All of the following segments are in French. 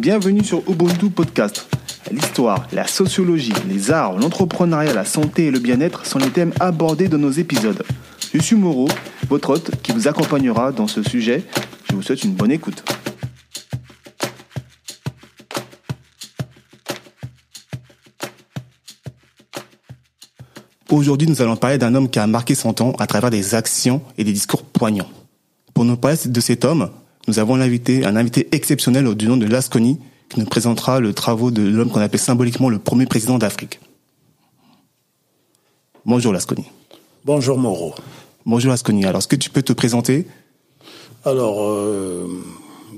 Bienvenue sur Ubuntu Podcast. L'histoire, la sociologie, les arts, l'entrepreneuriat, la santé et le bien-être sont les thèmes abordés dans nos épisodes. Je suis Moreau, votre hôte qui vous accompagnera dans ce sujet. Je vous souhaite une bonne écoute. Aujourd'hui, nous allons parler d'un homme qui a marqué son temps à travers des actions et des discours poignants. Pour nous parler de cet homme, nous avons invité un invité exceptionnel du nom de Lasconi qui nous présentera le travaux de l'homme qu'on appelle symboliquement le premier président d'Afrique. Bonjour Lasconi. Bonjour Moreau. Bonjour Lasconi. Alors, est-ce que tu peux te présenter? Alors, euh,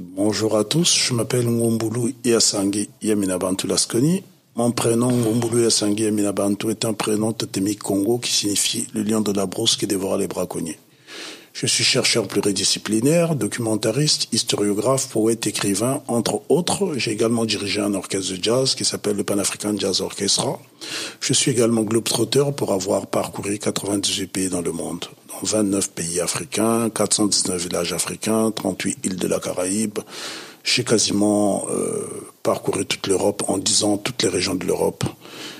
bonjour à tous. Je m'appelle Ngombulu Iasangi Yaminabantu Lasconi. Mon prénom, Ngombulu Iasangi Yaminabantu, est un prénom totémique Congo qui signifie le lion de la brousse qui dévore les braconniers. Je suis chercheur pluridisciplinaire, documentariste, historiographe, poète, écrivain, entre autres. J'ai également dirigé un orchestre de jazz qui s'appelle le Pan African Jazz Orchestra. Je suis également globetrotter pour avoir parcouru 98 pays dans le monde, dont 29 pays africains, 419 villages africains, 38 îles de la Caraïbe. J'ai quasiment euh, parcouru toute l'Europe en disant toutes les régions de l'Europe,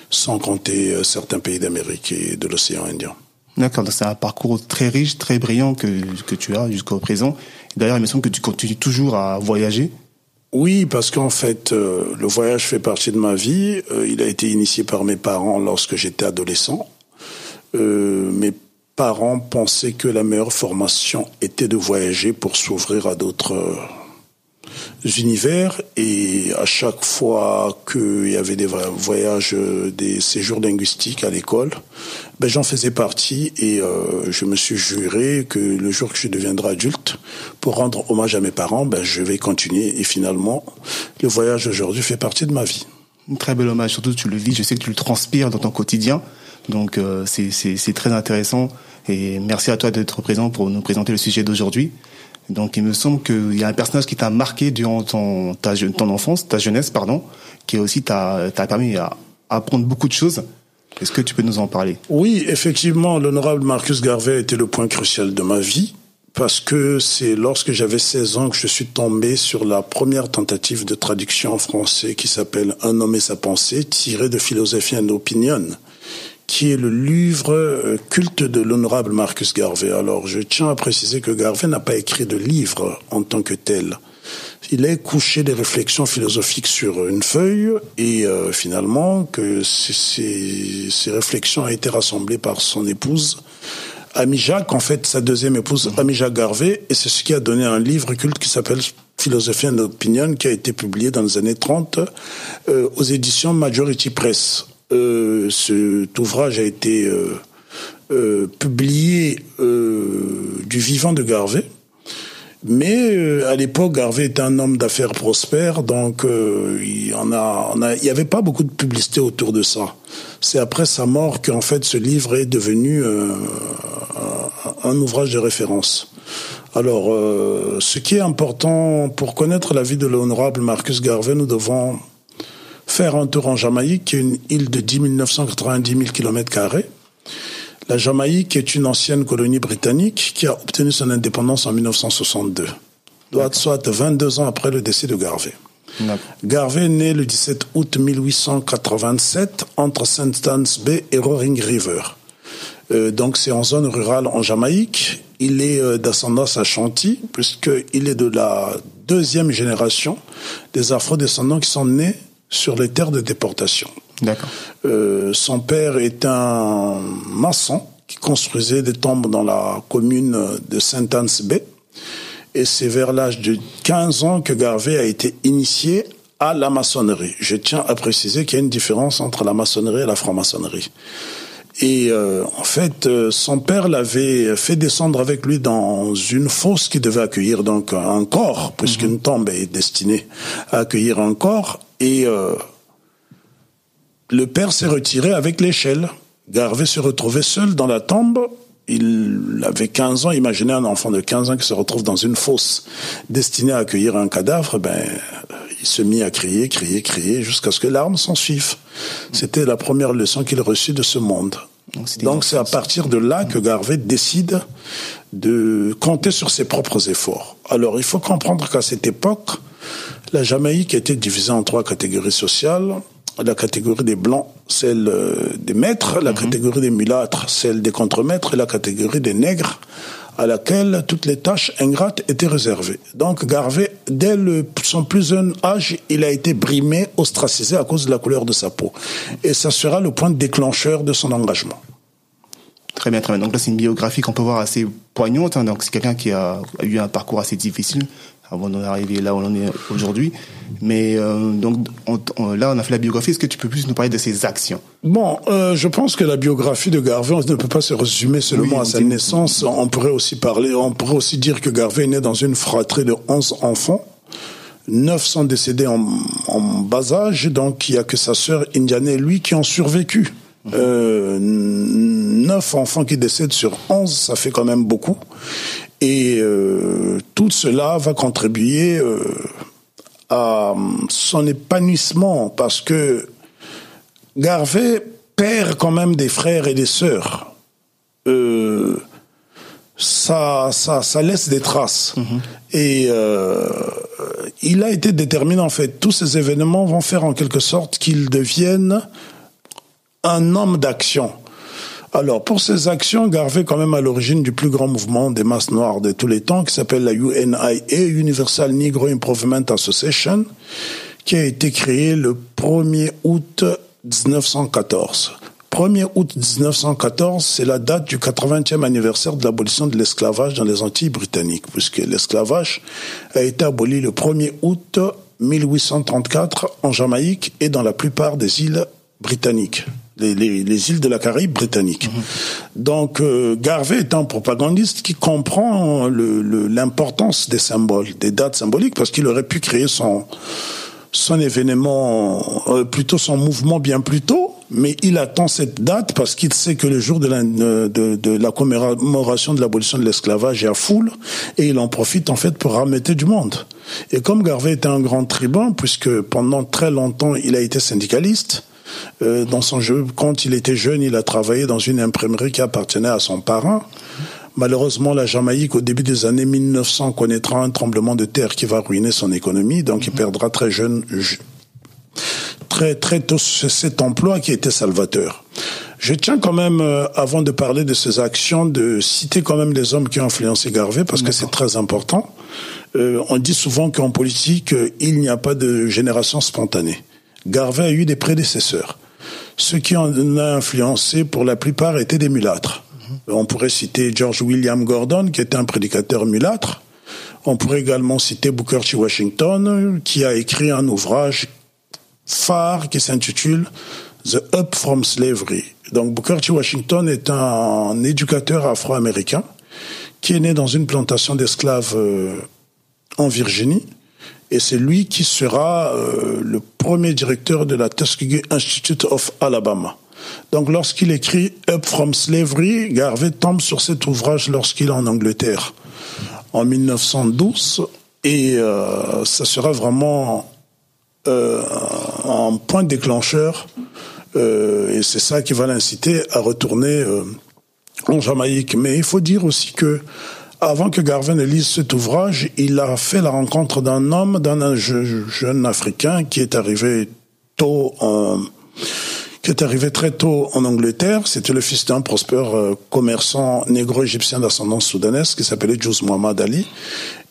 sans compter euh, certains pays d'Amérique et de l'océan Indien. D'accord, c'est un parcours très riche, très brillant que, que tu as jusqu'au présent. D'ailleurs, il me semble que tu continues toujours à voyager. Oui, parce qu'en fait, euh, le voyage fait partie de ma vie. Euh, il a été initié par mes parents lorsque j'étais adolescent. Euh, mes parents pensaient que la meilleure formation était de voyager pour s'ouvrir à d'autres univers et à chaque fois qu'il y avait des voyages, des séjours linguistiques à l'école, ben j'en faisais partie et euh, je me suis juré que le jour que je deviendrai adulte, pour rendre hommage à mes parents, ben je vais continuer et finalement le voyage aujourd'hui fait partie de ma vie. Un très bel hommage, surtout tu le vis, je sais que tu le transpires dans ton quotidien, donc euh, c'est très intéressant et merci à toi d'être présent pour nous présenter le sujet d'aujourd'hui. Donc il me semble qu'il y a un personnage qui t'a marqué durant ton, ta, ton enfance, ta jeunesse, pardon, qui aussi t'a permis à apprendre beaucoup de choses. Est-ce que tu peux nous en parler? Oui, effectivement, l'honorable Marcus Garvey a été le point crucial de ma vie parce que c'est lorsque j'avais 16 ans que je suis tombé sur la première tentative de traduction en français qui s'appelle Un homme et sa pensée, tiré de Philosophie and Opinion qui est le livre euh, culte de l'honorable Marcus Garvey. Alors, je tiens à préciser que Garvey n'a pas écrit de livre en tant que tel. Il a couché des réflexions philosophiques sur une feuille et euh, finalement que ces, ces, réflexions ont été rassemblées par son épouse Jacques, en fait sa deuxième épouse Amy Jacques Garvey, et c'est ce qui a donné un livre culte qui s'appelle Philosophie and Opinion, qui a été publié dans les années 30 euh, aux éditions Majority Press. Euh, cet ouvrage a été euh, euh, publié du vivant de Garvey. Mais à l'époque, Garvey était un homme d'affaires prospère, donc il y en a, il y avait pas beaucoup de publicité autour de ça. C'est après sa mort qu'en fait ce livre est devenu un ouvrage de référence. Alors, ce qui est important pour connaître la vie de l'honorable Marcus Garvey, nous devons faire un tour en Jamaïque, qui est une île de 10 990 000 km La Jamaïque est une ancienne colonie britannique qui a obtenu son indépendance en 1962, soit 22 ans après le décès de Garvey. Garvey est né le 17 août 1887 entre St. Anne's Bay et Roaring River. Euh, donc c'est en zone rurale en Jamaïque. Il est euh, d'ascendance ashanti puisqu'il est de la deuxième génération des afro-descendants qui sont nés sur les terres de déportation. D'accord. Euh, son père est un maçon qui construisait des tombes dans la commune de Saint-Anne Bay. Et c'est vers l'âge de 15 ans que Garvey a été initié à la maçonnerie. Je tiens à préciser qu'il y a une différence entre la maçonnerie et la franc-maçonnerie. Et euh, en fait, euh, son père l'avait fait descendre avec lui dans une fosse qui devait accueillir donc un corps, puisqu'une mhm. tombe est destinée à accueillir un corps. Et euh, le père s'est retiré avec l'échelle. Garvey se retrouvait seul dans la tombe. Il avait 15 ans. Imaginez un enfant de 15 ans qui se retrouve dans une fosse destinée à accueillir un cadavre. Ben, il se mit à crier, crier, crier, jusqu'à ce que l'arme s'en suive. C'était la première leçon qu'il reçut de ce monde. Donc c'est à partir de là que Garvey décide de compter sur ses propres efforts. Alors il faut comprendre qu'à cette époque, La Jamaïque était divisée en trois catégories sociales. La catégorie des blancs, celle euh, des maîtres, la mhm. catégorie des mulâtres, celle des contremaîtres, et la catégorie des nègres, à laquelle toutes les tâches ingrates étaient réservées. Donc Garvey, dès le, son plus jeune âge, il a été brimé, ostracisé à cause de la couleur de sa peau. Et ça sera le point déclencheur de son engagement. Très bien, très bien. Donc là, c'est une biographie qu'on peut voir assez poignante. Hein. Donc c'est quelqu'un qui a eu un parcours assez difficile avant d'en arriver là où on est aujourd'hui. Mais euh, donc là, on a fait la biographie. Est-ce que tu peux plus nous parler de ses actions? Bon, euh, je pense que la biographie de Garvey, on ne peut pas se résumer seulement à sa naissance. On pourrait aussi parler, on pourrait aussi dire que Garvey est né dans une fratrie de 11 enfants. Neuf sont décédés en, en bas âge, donc il n'y a que sa sœur Indiane et lui qui ont survécu. Euh, neuf enfants qui décèdent sur onze, ça fait quand même beaucoup. Et euh, tout cela va contribuer euh, à son épanouissement parce que Garvey perd quand même des frères et des sœurs. Euh, ça, ça, ça laisse des traces. Mm-hmm. Et il a été déterminant en fait. Tous ces événements vont faire en quelque sorte qu'il devienne un homme d'action. Alors, pour ces actions, Garvey est quand même à l'origine du plus grand mouvement des masses noires de tous les temps, qui s'appelle la UNIA, Universal Negro Improvement Association, qui a été créée le 1er août 1914. 1er août 1914, c'est la date du 80e anniversaire de l'abolition de l'esclavage dans les Antilles britanniques, puisque l'esclavage a été aboli le 1er août 1834 en Jamaïque et dans la plupart des îles britanniques les, îles de la Caraïbe britannique. Mhm. Donc euh, Garvey est un propagandiste qui comprend l'importance des symboles, des dates symboliques, parce qu'il aurait pu créer son son événement, euh, plutôt son mouvement bien plus tôt, mais il attend cette date parce qu'il sait que le jour de la, de, de la commémoration de l'abolition de l'esclavage est à foule, et il en profite en fait pour ramener du monde. Et comme Garvey était un grand tribun, puisque pendant très longtemps il a été syndicaliste, euh, dans son jeu, quand il était jeune, il a travaillé dans une imprimerie qui appartenait à son parent. Malheureusement, la Jamaïque, au début des années 1900, connaîtra un tremblement de terre qui va ruiner son économie, donc il perdra très jeune, très très tôt cet emploi qui était salvateur. Je tiens quand même, euh, avant de parler de ses actions, de citer quand même les hommes qui ont influencé Garvey, parce que c'est très important. Euh, on dit souvent qu'en politique, il n'y a pas de génération spontanée. Garvey a eu des prédécesseurs. Ceux qui en ont influencé, pour la plupart, étaient des mulâtres. On pourrait citer George William Gordon, qui était un prédicateur mulâtre. On pourrait également citer Booker T. Washington, qui a écrit un ouvrage phare qui s'intitule The Up from Slavery. Donc Booker T. Washington est un éducateur afro-américain qui est né dans une plantation d'esclaves euh, en Virginie et c'est lui qui sera euh, le premier directeur de la Tuskegee Institute of Alabama. Donc lorsqu'il écrit Up from Slavery, Garvey tombe sur cet ouvrage lorsqu'il est en Angleterre en 1912 et euh, ça sera vraiment euh, un point déclencheur et c'est ça qui va l'inciter à retourner en Jamaïque. Mais il faut dire aussi que avant que Garvin ne lise cet ouvrage, il a fait la rencontre d'un homme, d'un jeune Africain qui est arrivé tôt en, qui est arrivé très tôt en Angleterre. C'était le fils d'un prospère euh, commerçant négro-égyptien d'ascendance soudanaise qui s'appelait Juz Muhammad Ali.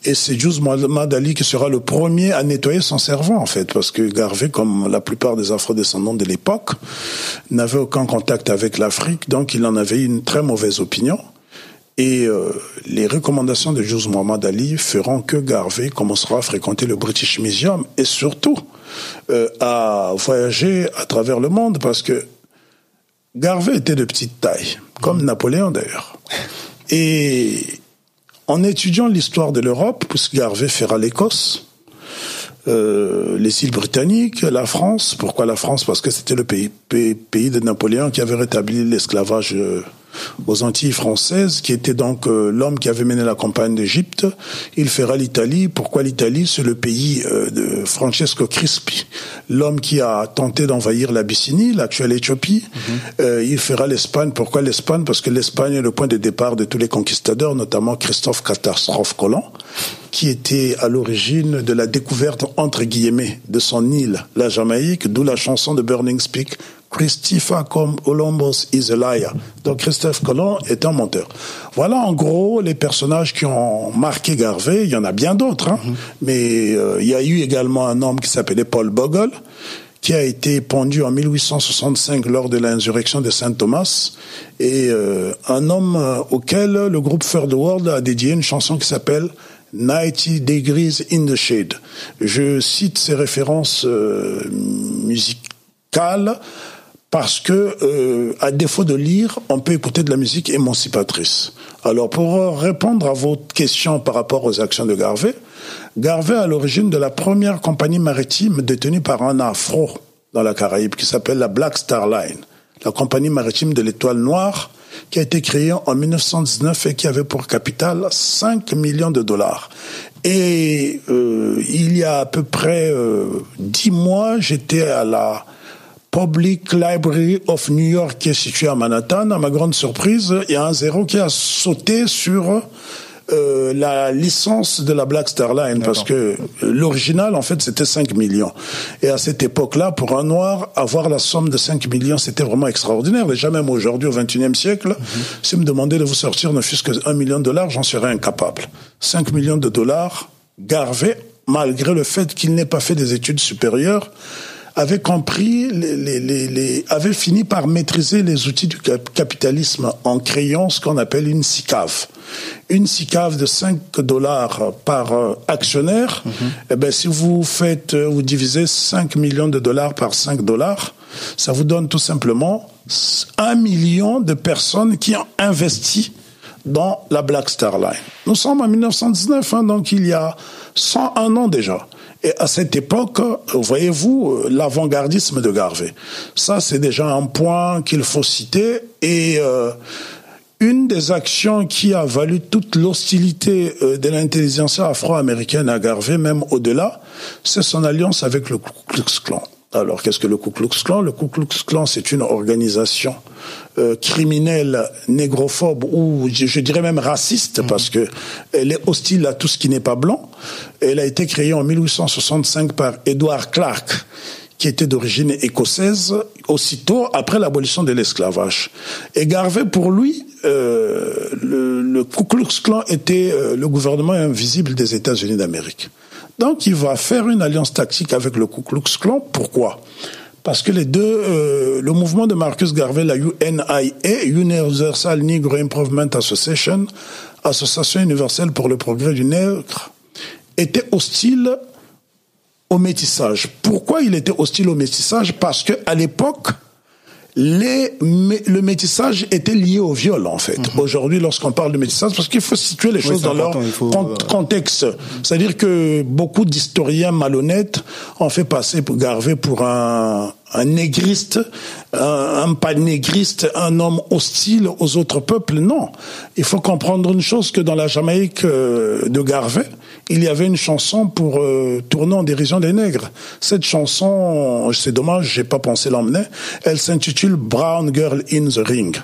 Et c'est Juz Muhammad Ali qui sera le premier à nettoyer son cerveau, en fait, parce que Garvey, comme la plupart des afro-descendants de l'époque, n'avait aucun contact avec l'Afrique, donc il en avait une très mauvaise opinion. Et euh, les recommandations de Jose Muhammad Ali feront que Garvey commencera à fréquenter le British Museum et surtout euh, à voyager à travers le monde parce que Garvey était de petite taille, comme Napoléon d'ailleurs. Et en étudiant l'histoire de l'Europe, puisque Garvey fera l'Écosse, euh, les îles britanniques, la France. Pourquoi la France? Parce que c'était le pays, pays, de Napoléon qui avait rétabli l'esclavage aux Antilles françaises, qui était donc euh, l'homme qui avait mené la campagne d'Égypte. Il fera l'Italie. Pourquoi l'Italie? C'est le pays euh, de Francesco Crispi, l'homme qui a tenté d'envahir l'Abyssinie, l'actuelle Éthiopie. Mhm. il fera l'Espagne. Pourquoi l'Espagne? Parce que l'Espagne est le point de départ de tous les conquistadors, notamment Christophe Catastrophe Colomb qui était à l'origine de la découverte, entre guillemets, de son île, la Jamaïque, d'où la chanson de Burning Speak, Christopher Columbus is a liar. Donc Christophe Colomb est un menteur. Voilà en gros les personnages qui ont marqué Garvey. Il y en a bien d'autres, hein. mm-hmm. mais euh, il y a eu également un homme qui s'appelait Paul Bogle, qui a été pendu en 1865 lors de l'insurrection de Saint Thomas, et euh, un homme euh, auquel le groupe Third World a dédié une chanson qui s'appelle 90 Degrees in the Shade. Je cite ces références euh, musicales parce que, euh, à défaut de lire, on peut écouter de la musique émancipatrice. Alors, pour répondre à votre question par rapport aux actions de Garvey, Garvey à l'origine de la première compagnie maritime détenue par un afro dans la Caraïbe qui s'appelle la Black Star Line, la compagnie maritime de l'étoile noire qui a été créé en 1919 et qui avait pour capital 5 millions de dollars. Et euh, il y a à peu près euh, dix mois, j'étais à la Public Library of New York qui est située à Manhattan. À ma grande surprise, il y a un zéro qui a sauté sur euh, la licence de la Black Star Line parce que l'original en fait c'était 5 millions et à cette époque-là pour un noir avoir la somme de 5 millions c'était vraiment extraordinaire déjà même aujourd'hui au 21e siècle mhm. si me demandait de vous sortir ne fût-ce que 1 million de dollars j'en serais incapable 5 millions de dollars Garvey malgré le fait qu'il n'ait pas fait des études supérieures avait compris, les, les, les, avait fini par maîtriser les outils du capitalisme en créant ce qu'on appelle une SICAV. Une SICAV de 5 dollars par euh, actionnaire, mhm. eh ben, si vous faites, euh, vous divisez 5 millions de dollars par 5 dollars, ça vous donne tout simplement 1 million de personnes qui ont investi dans la Black Star Line. Nous sommes en 1919, hein, donc il y a 101 ans déjà. Et à cette époque, voyez-vous, l'avant-gardisme de Garvey. Ça, c'est déjà un point qu'il faut citer. Et euh, une des actions qui a valu toute l'hostilité euh, de l'intelligence afro-américaine à Garvey, même au-delà, c'est son alliance avec le Ku Klux Klan. Alors, qu'est-ce que le Ku Klux Klan? Le Ku Klux Klan, c'est une organisation euh, criminelle, négrophobe ou je, dirais même raciste parce que elle est hostile à tout ce qui n'est pas blanc. Elle a été créée en 1865 par Edward Clark, qui était d'origine écossaise, aussitôt après l'abolition de l'esclavage. Et Garvey, pour lui, euh, le, le, Ku Klux Klan était euh, le gouvernement invisible des États-Unis d'Amérique. Donc il va faire une alliance tactique avec le Ku Klux Klan. Pourquoi? Parce que les deux, euh, le mouvement de Marcus Garvey, la UNIA, Universal Negro Improvement Association, Association universelle pour le progrès du nègre, était hostile au métissage. Pourquoi il était hostile au métissage? Parce que à l'époque, les, le métissage était lié au viol, en fait. Mhm. Aujourd'hui, lorsqu'on parle de métissage, parce qu'il faut situer les choses dans leur euh, contexte. C'est-à-dire que beaucoup d'historiens malhonnêtes ont fait passer pour Garvey pour un, un négriste, un, un pas négriste, un homme hostile aux autres peuples. Non. Il faut comprendre une chose que dans la Jamaïque euh, de Garvey, il y avait une chanson pour euh, tourner en dérision des nègres. Cette chanson, c'est dommage, j'ai pas pensé l'emmener. Elle s'intitule Brown Girl in the Ring.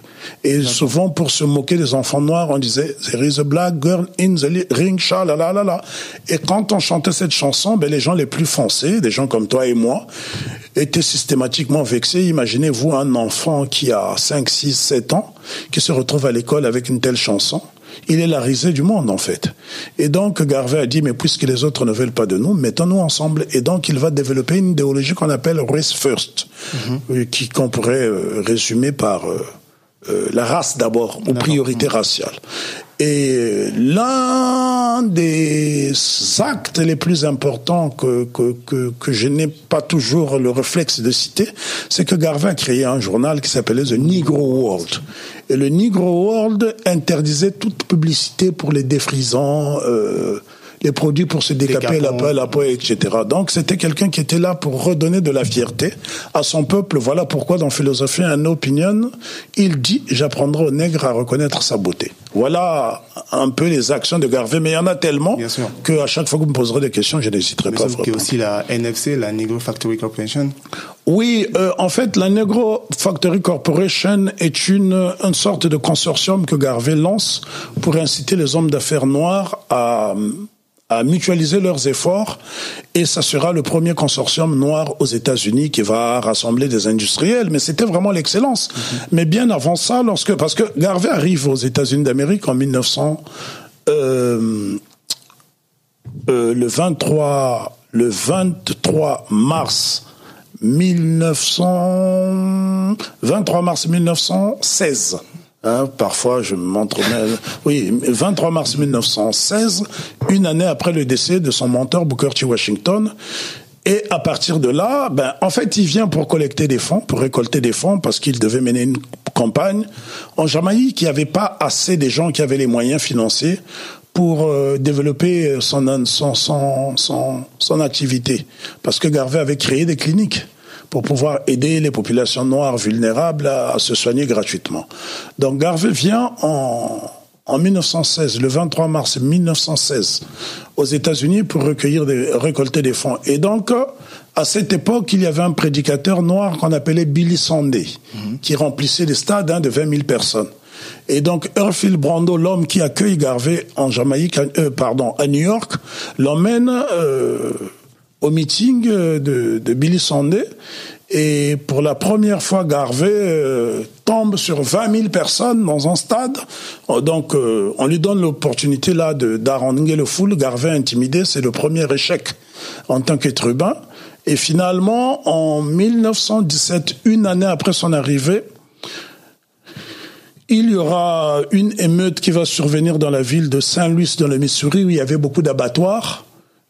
Et souvent, pour se moquer des enfants noirs, on disait There is a black girl in the ring, la Et quand on chantait cette chanson, ben les gens les plus foncés, des gens comme toi et moi, étaient systématiquement vexés. Imaginez-vous un enfant qui a 5, 6, 7 ans, qui se retrouve à l'école avec une telle chanson il est la risée du monde, en fait. Et donc, Garvey a dit, mais puisque les autres ne veulent pas de nous, mettons-nous ensemble. Et donc, il va développer une idéologie qu'on appelle race first, mhm. qui qu'on pourrait euh, résumer par euh, euh, la race d'abord, ou priorité raciale. Et l'un des actes les plus importants que, que, que, que je n'ai pas toujours le réflexe de citer, c'est que Garvey a créé un journal qui s'appelait The Negro World. Et le Negro World interdisait toute publicité pour les défrisants, euh, les produits pour se décaper la peau, la peau, etc. Donc c'était quelqu'un qui était là pour redonner de la fierté à son peuple. Voilà pourquoi dans Philosophie un Opinion, il dit j'apprendrai aux nègres à reconnaître sa beauté. Voilà un peu les actions de Garvey, mais il y en a tellement que à chaque fois que vous me poserez des questions, je n'hésiterai pas. Y a aussi la NFC, la Negro Factory Corporation. Oui, euh, en fait, la Negro Factory Corporation est une, une sorte de consortium que Garvey lance pour inciter les hommes d'affaires noirs à à mutualiser leurs efforts et ça sera le premier consortium noir aux États-Unis qui va rassembler des industriels. Mais c'était vraiment l'excellence. Mhm. Mais bien avant ça, lorsque parce que Garvey arrive aux États-Unis d'Amérique en 1900, euh, euh, le 23 le 23 mars 1900 23 mars 1916. Hein, parfois, je m'entremêle. Oui, 23 mars 1916, une année après le décès de son mentor Booker T. Washington. Et à partir de là, ben, en fait, il vient pour collecter des fonds, pour récolter des fonds, parce qu'il devait mener une campagne. En Jamaïque, il n'y avait pas assez de gens qui avaient les moyens financiers pour euh, développer son, son, son, son, son activité. Parce que Garvey avait créé des cliniques pour pouvoir aider les populations noires vulnérables à, se soigner gratuitement. Donc Garvey vient en, en 1916, le 23 mars 1916, aux États-Unis pour recueillir des, récolter des fonds. Et donc, à cette époque, il y avait un prédicateur noir qu'on appelait Billy Sunday, mhm. qui remplissait des stades hein, de 20 000 personnes. Et donc, Earfield Brando, l'homme qui accueille Garvey en Jamaïque, euh, pardon, à New York, l'emmène euh, au meeting euh, de, de Billy Sunday. Et pour la première fois, Garvey euh, tombe sur 20 000 personnes dans un stade. Euh, donc, on lui donne l'opportunité là de d'arranger le foule. Garvey intimidé, c'est le premier échec en tant qu'être humain. Et finalement, en 1917, une année après son arrivée, il y aura une émeute qui va survenir dans la ville de Saint-Louis, dans le Missouri, où il y avait beaucoup d'abattoirs.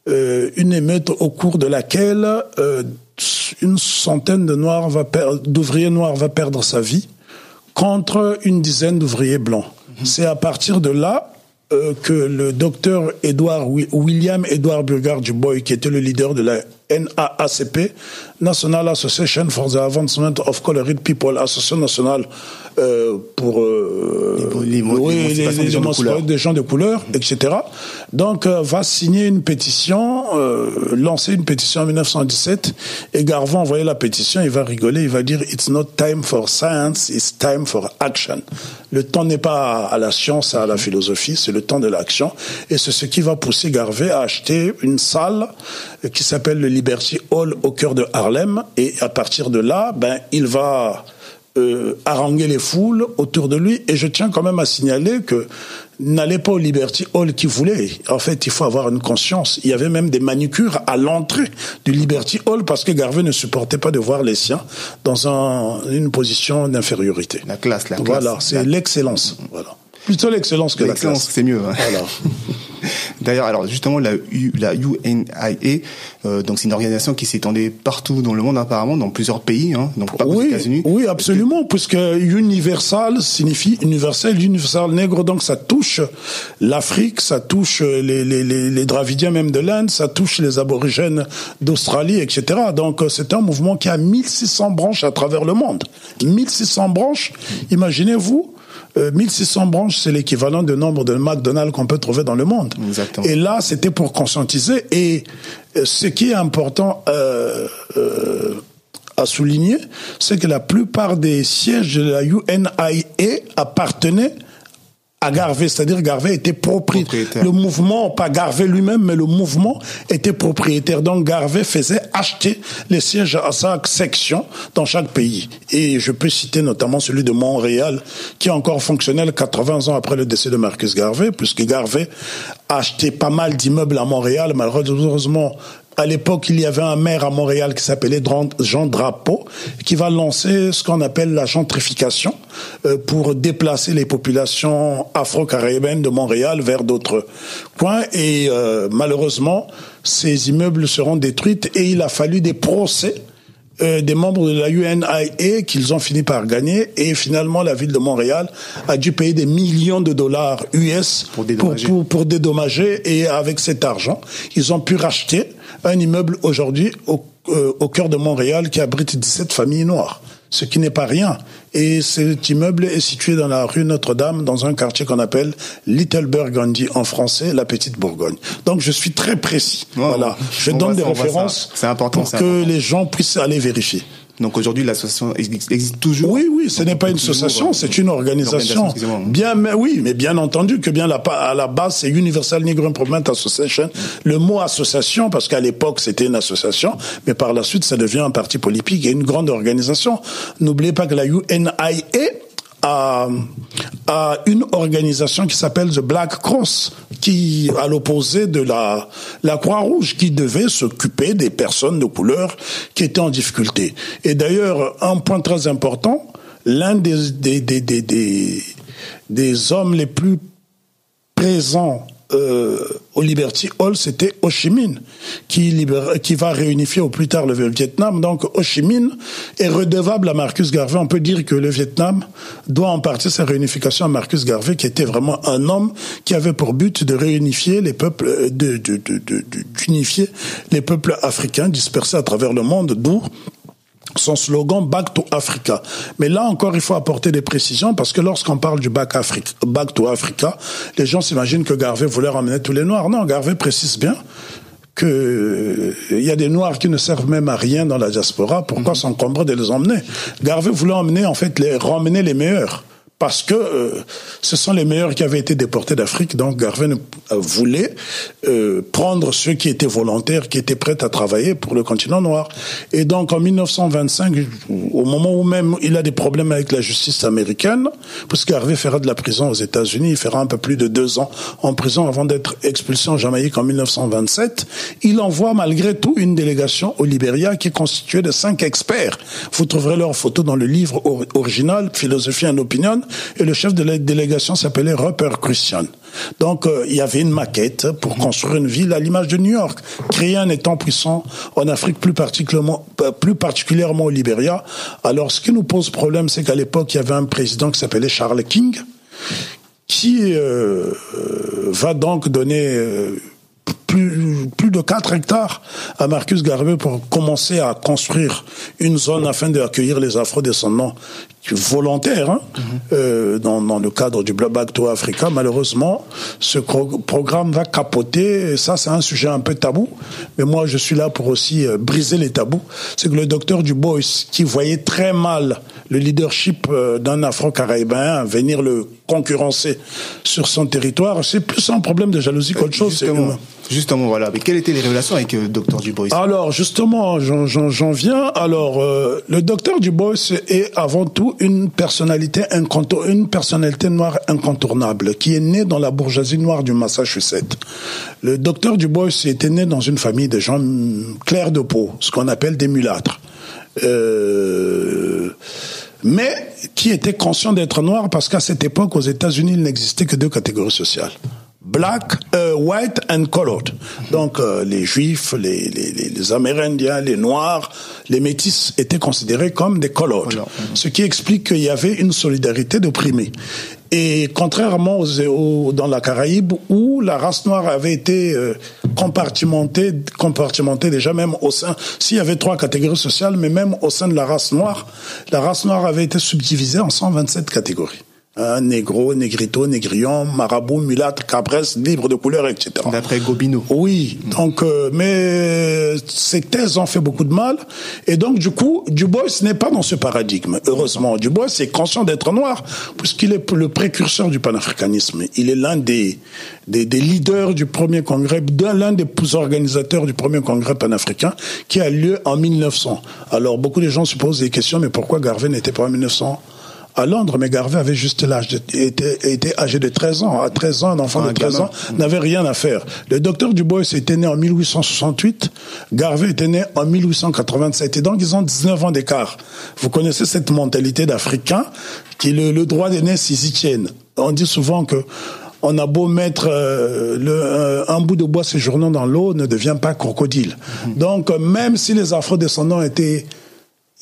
Euh, une émeute au cours de laquelle euh, une centaine de noirs va d'ouvriers noirs va perdre sa vie contre une dizaine d'ouvriers blancs. Mhm. C'est à partir de là euh, que le docteur Edward William Edward Burgard Dubois, qui était le leader de la NAACP, National Association for the Advancement of Colored People, association nationale euh, pour euh, les, des, gens de couleur, etc. Donc euh, va signer une pétition, euh, lancer une pétition en 1917 et Garvin envoyer la pétition, il va rigoler, il va dire it's not time for science, it's time for action. Le temps n'est pas à la science, à la philosophie, c'est le temps de l'action et c'est ce qui va pousser Garvey à acheter une salle qui s'appelle le Liberty Hall au cœur de Harlem et à partir de là, ben il va euh, haranguer les foules autour de lui. Et je tiens quand même à signaler que n'allez pas au Liberty Hall qui voulait. En fait, il faut avoir une conscience. Il y avait même des manucures à l'entrée du Liberty Hall parce que Garvey ne supportait pas de voir les siens dans un, une position d'infériorité. La classe, la classe. Voilà, c'est l'excellence. Voilà. Plutôt l'excellence que la. L'excellence, c'est mieux. Hein. Voilà. D'ailleurs, alors justement, la, la UNIA, euh, donc c'est une organisation qui s'étendait partout dans le monde apparemment, dans plusieurs pays, hein, donc pas oui, aux États-Unis. Oui, absolument, puisque universal signifie universel, universal nègre, donc ça touche l'Afrique, ça touche les, les, les, les Dravidiens même de l'Inde, ça touche les aborigènes d'Australie, etc. Donc euh, c'est un mouvement qui a 1600 branches à travers le monde. 1600 branches, imaginez-vous 1600 euh, branches, c'est l'équivalent du nombre de McDonald's qu'on peut trouver dans le monde. Exactement. Et là, c'était pour conscientiser. Et euh, ce qui est important euh, euh, à souligner, c'est que la plupart des sièges de la UNIA appartenaient à Garvey, c'est-à-dire Garvey était propriétaire. Le mouvement, pas Garvey lui-même, mais le mouvement était propriétaire. Donc Garvey faisait acheter les sièges à chaque section dans chaque pays. Et je peux citer notamment celui de Montréal, qui est encore fonctionnel 80 ans après le décès de Marcus Garvey, puisque Garvey a acheté pas mal d'immeubles à Montréal. Malheureusement, à l'époque, il y avait un maire à Montréal qui s'appelait Jean Drapeau, qui va lancer ce qu'on appelle la gentrification euh, pour déplacer les populations afro-caribéennes de Montréal vers d'autres coins. Et euh, malheureusement, ces immeubles seront détruits et il a fallu des procès euh, des membres de la UNIA qu'ils ont fini par gagner. Et finalement la ville de Montréal a dû payer des millions de dollars US pour dédommager, pour, dédommager. Et avec cet argent, ils ont pu racheter un immeuble aujourd'hui au, euh, au cœur de Montréal qui abrite 17 familles noires ce qui n'est pas rien. Et cet immeuble est situé dans la rue Notre-Dame, dans un quartier qu'on appelle Little Burgundy en français, la Petite Bourgogne. Donc je suis très précis. voilà, je donne des références important, pour que les gens puissent aller vérifier. Donc aujourd'hui, l'association existe toujours. Oui, oui, ce n'est pas une association, c'est une organisation. Bien, mais oui, mais bien entendu que bien la, à la base, c'est Universal Negro Improvement Association. Le mot association, parce qu'à l'époque c'était une association, mais par la suite ça devient un parti politique et une grande organisation. N'oubliez pas que la UNIA à, à une organisation qui s'appelle The Black Cross, qui, à l'opposé de la, la Croix-Rouge, qui devait s'occuper des personnes de couleur qui étaient en difficulté. Et d'ailleurs, un point très important, l'un des, des, des, des, des hommes les plus présents euh, au Liberty Hall, c'était Ho Chi Minh, qui, va réunifier au plus tard le Vietnam. Donc Ho Chi Minh est redevable à Marcus Garvey. On peut dire que le Vietnam doit en partie sa réunification à Marcus Garvey, qui était vraiment un homme qui avait pour but de réunifier les peuples, euh, de, de, les peuples africains dispersés à travers le monde, d'où son slogan Back to Africa. Mais là encore, il faut apporter des précisions parce que lorsqu'on parle du Back, Africa, Back to Africa, les gens s'imaginent que Garvey voulait ramener tous les Noirs. Non, Garvey précise bien que euh, il y a des noirs qui ne servent même à rien dans la diaspora. Pourquoi mm-hmm. s'encombrer de les emmener? Garvey voulait emmener en fait les ramener les meilleurs parce que euh, ce sont les meilleurs qui avaient été déportés d'Afrique. Donc Garvey euh, voulait euh, prendre ceux qui étaient volontaires, qui étaient prêts à travailler pour le continent noir. Et donc en 1925, au moment où même il a des problèmes avec la justice américaine, parce Garvey fera de la prison aux États-Unis, il fera un peu plus de deux ans en prison avant d'être expulsé en Jamaïque en 1927, il envoie malgré tout une délégation au Libéria qui est constituée de cinq experts. Vous trouverez leurs photos dans le livre original, Philosophie en opinion, et le chef de la délégation s'appelait Rupert Christian. Donc euh, il y avait une maquette pour construire une ville à l'image de New York, créer un État puissant en Afrique, plus particulièrement, euh, plus particulièrement au Libéria. Alors ce qui nous pose problème, c'est qu'à l'époque, il y avait un président qui s'appelait Charles King, qui euh, va donc donner plus, plus de 4 hectares à Marcus Garvey pour commencer à construire une zone afin d'accueillir les afro-descendants volontaires hein, mhm. euh, dans, dans, le cadre du Back to Africa. Malheureusement, ce programme va capoter. Et ça, c'est un sujet un peu tabou. Mais moi, je suis là pour aussi euh, briser les tabous. C'est que le docteur Dubois, qui voyait très mal le leadership euh, d'un Afro-Caribéen venir le concurrencer sur son territoire, c'est plus un problème de jalousie qu'autre chose. Justement, justement, voilà. Mais quelles étaient les révélations avec le docteur Dubois? Alors, justement, j'en viens. Alors, le docteur Dubois est avant tout une personnalité noire incontournable qui est née dans la bourgeoisie noire du Massachusetts. Le docteur Dubois était né dans une famille de gens clairs de peau, ce qu'on appelle des mulâtres. Euh, mais qui était conscient d'être noir parce qu'à cette époque, aux États-Unis, il n'existait que deux catégories sociales black, euh, white and colored. Donc euh, les juifs, les, les, les, amérindiens, les noirs, les métis étaient considérés comme des colored. Ce qui explique qu'il y avait une solidarité d'opprimés. Et contrairement aux, dans la Caraïbe où la race noire avait été euh, compartimentée, compartimentée déjà même au sein, s'il y avait trois catégories sociales, mais même au sein de la race noire, la race noire avait été subdivisée en 127 catégories un négro, négrito, négrion, marabout, mulâtre, cabresse, libre de couleur, etc. D'après Gobineau. Oui, donc, euh, mais ces thèses ont fait beaucoup de mal. Et donc, du coup, Dubois n'est pas dans ce paradigme. Heureusement, Dubois est conscient d'être noir, puisqu'il est le précurseur du panafricanisme. Il est l'un des, des, des, leaders du premier congrès, l'un des organisateurs du premier congrès panafricain, qui a lieu en 1900. Alors, beaucoup de gens se posent des questions, mais pourquoi Garvey n'était pas en 1900 à Londres, mais Garvey avait juste l'âge, était, était âgé de 13 ans. À 13 ans, un enfant de 13 ans n'avait rien à faire. Le docteur Dubois était né en 1868, Garvey était né en 1887. Et donc, ils ont 19 ans d'écart. Vous connaissez cette mentalité d'Africain qui le, le droit des nés s'y tiennent. On dit souvent que on a beau mettre euh, le, euh, un bout de bois séjournant dans l'eau, ne devient pas crocodile. Mm-hmm. Donc, même si les afro-descendants étaient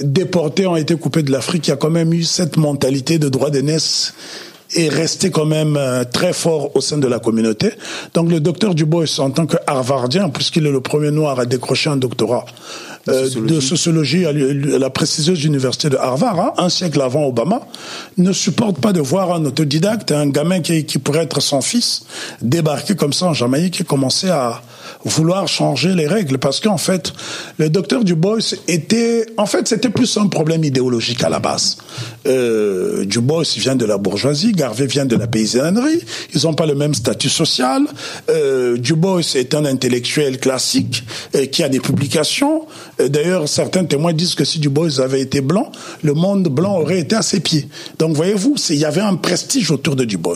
déportés ont été coupés de l'Afrique, il y a quand même eu cette mentalité de droit d'aînesse est resté quand même euh, très fort au sein de la communauté. Donc le docteur Dubois, en tant que Harvardien, puisqu'il est le premier noir à décrocher un doctorat euh, de sociologie à la prestigieuse université de Harvard, hein, un siècle avant Obama, ne supporte pas de voir un autodidacte, un gamin qui, qui pourrait être son fils, débarquer comme ça en Jamaïque et commencer à vouloir changer les règles. Parce qu'en fait, le docteur Dubois était, en fait, c'était plus un problème idéologique à la base. Euh, Dubois vient de la bourgeoisie, Garvey vient de la paysannerie, ils n'ont pas le même statut social. Euh, Dubois est un intellectuel classique euh, qui a des publications. Euh, d'ailleurs, certains témoins disent que si Dubois avait été blanc, le monde blanc aurait été à ses pieds. Donc, voyez-vous, il y avait un prestige autour de Dubois.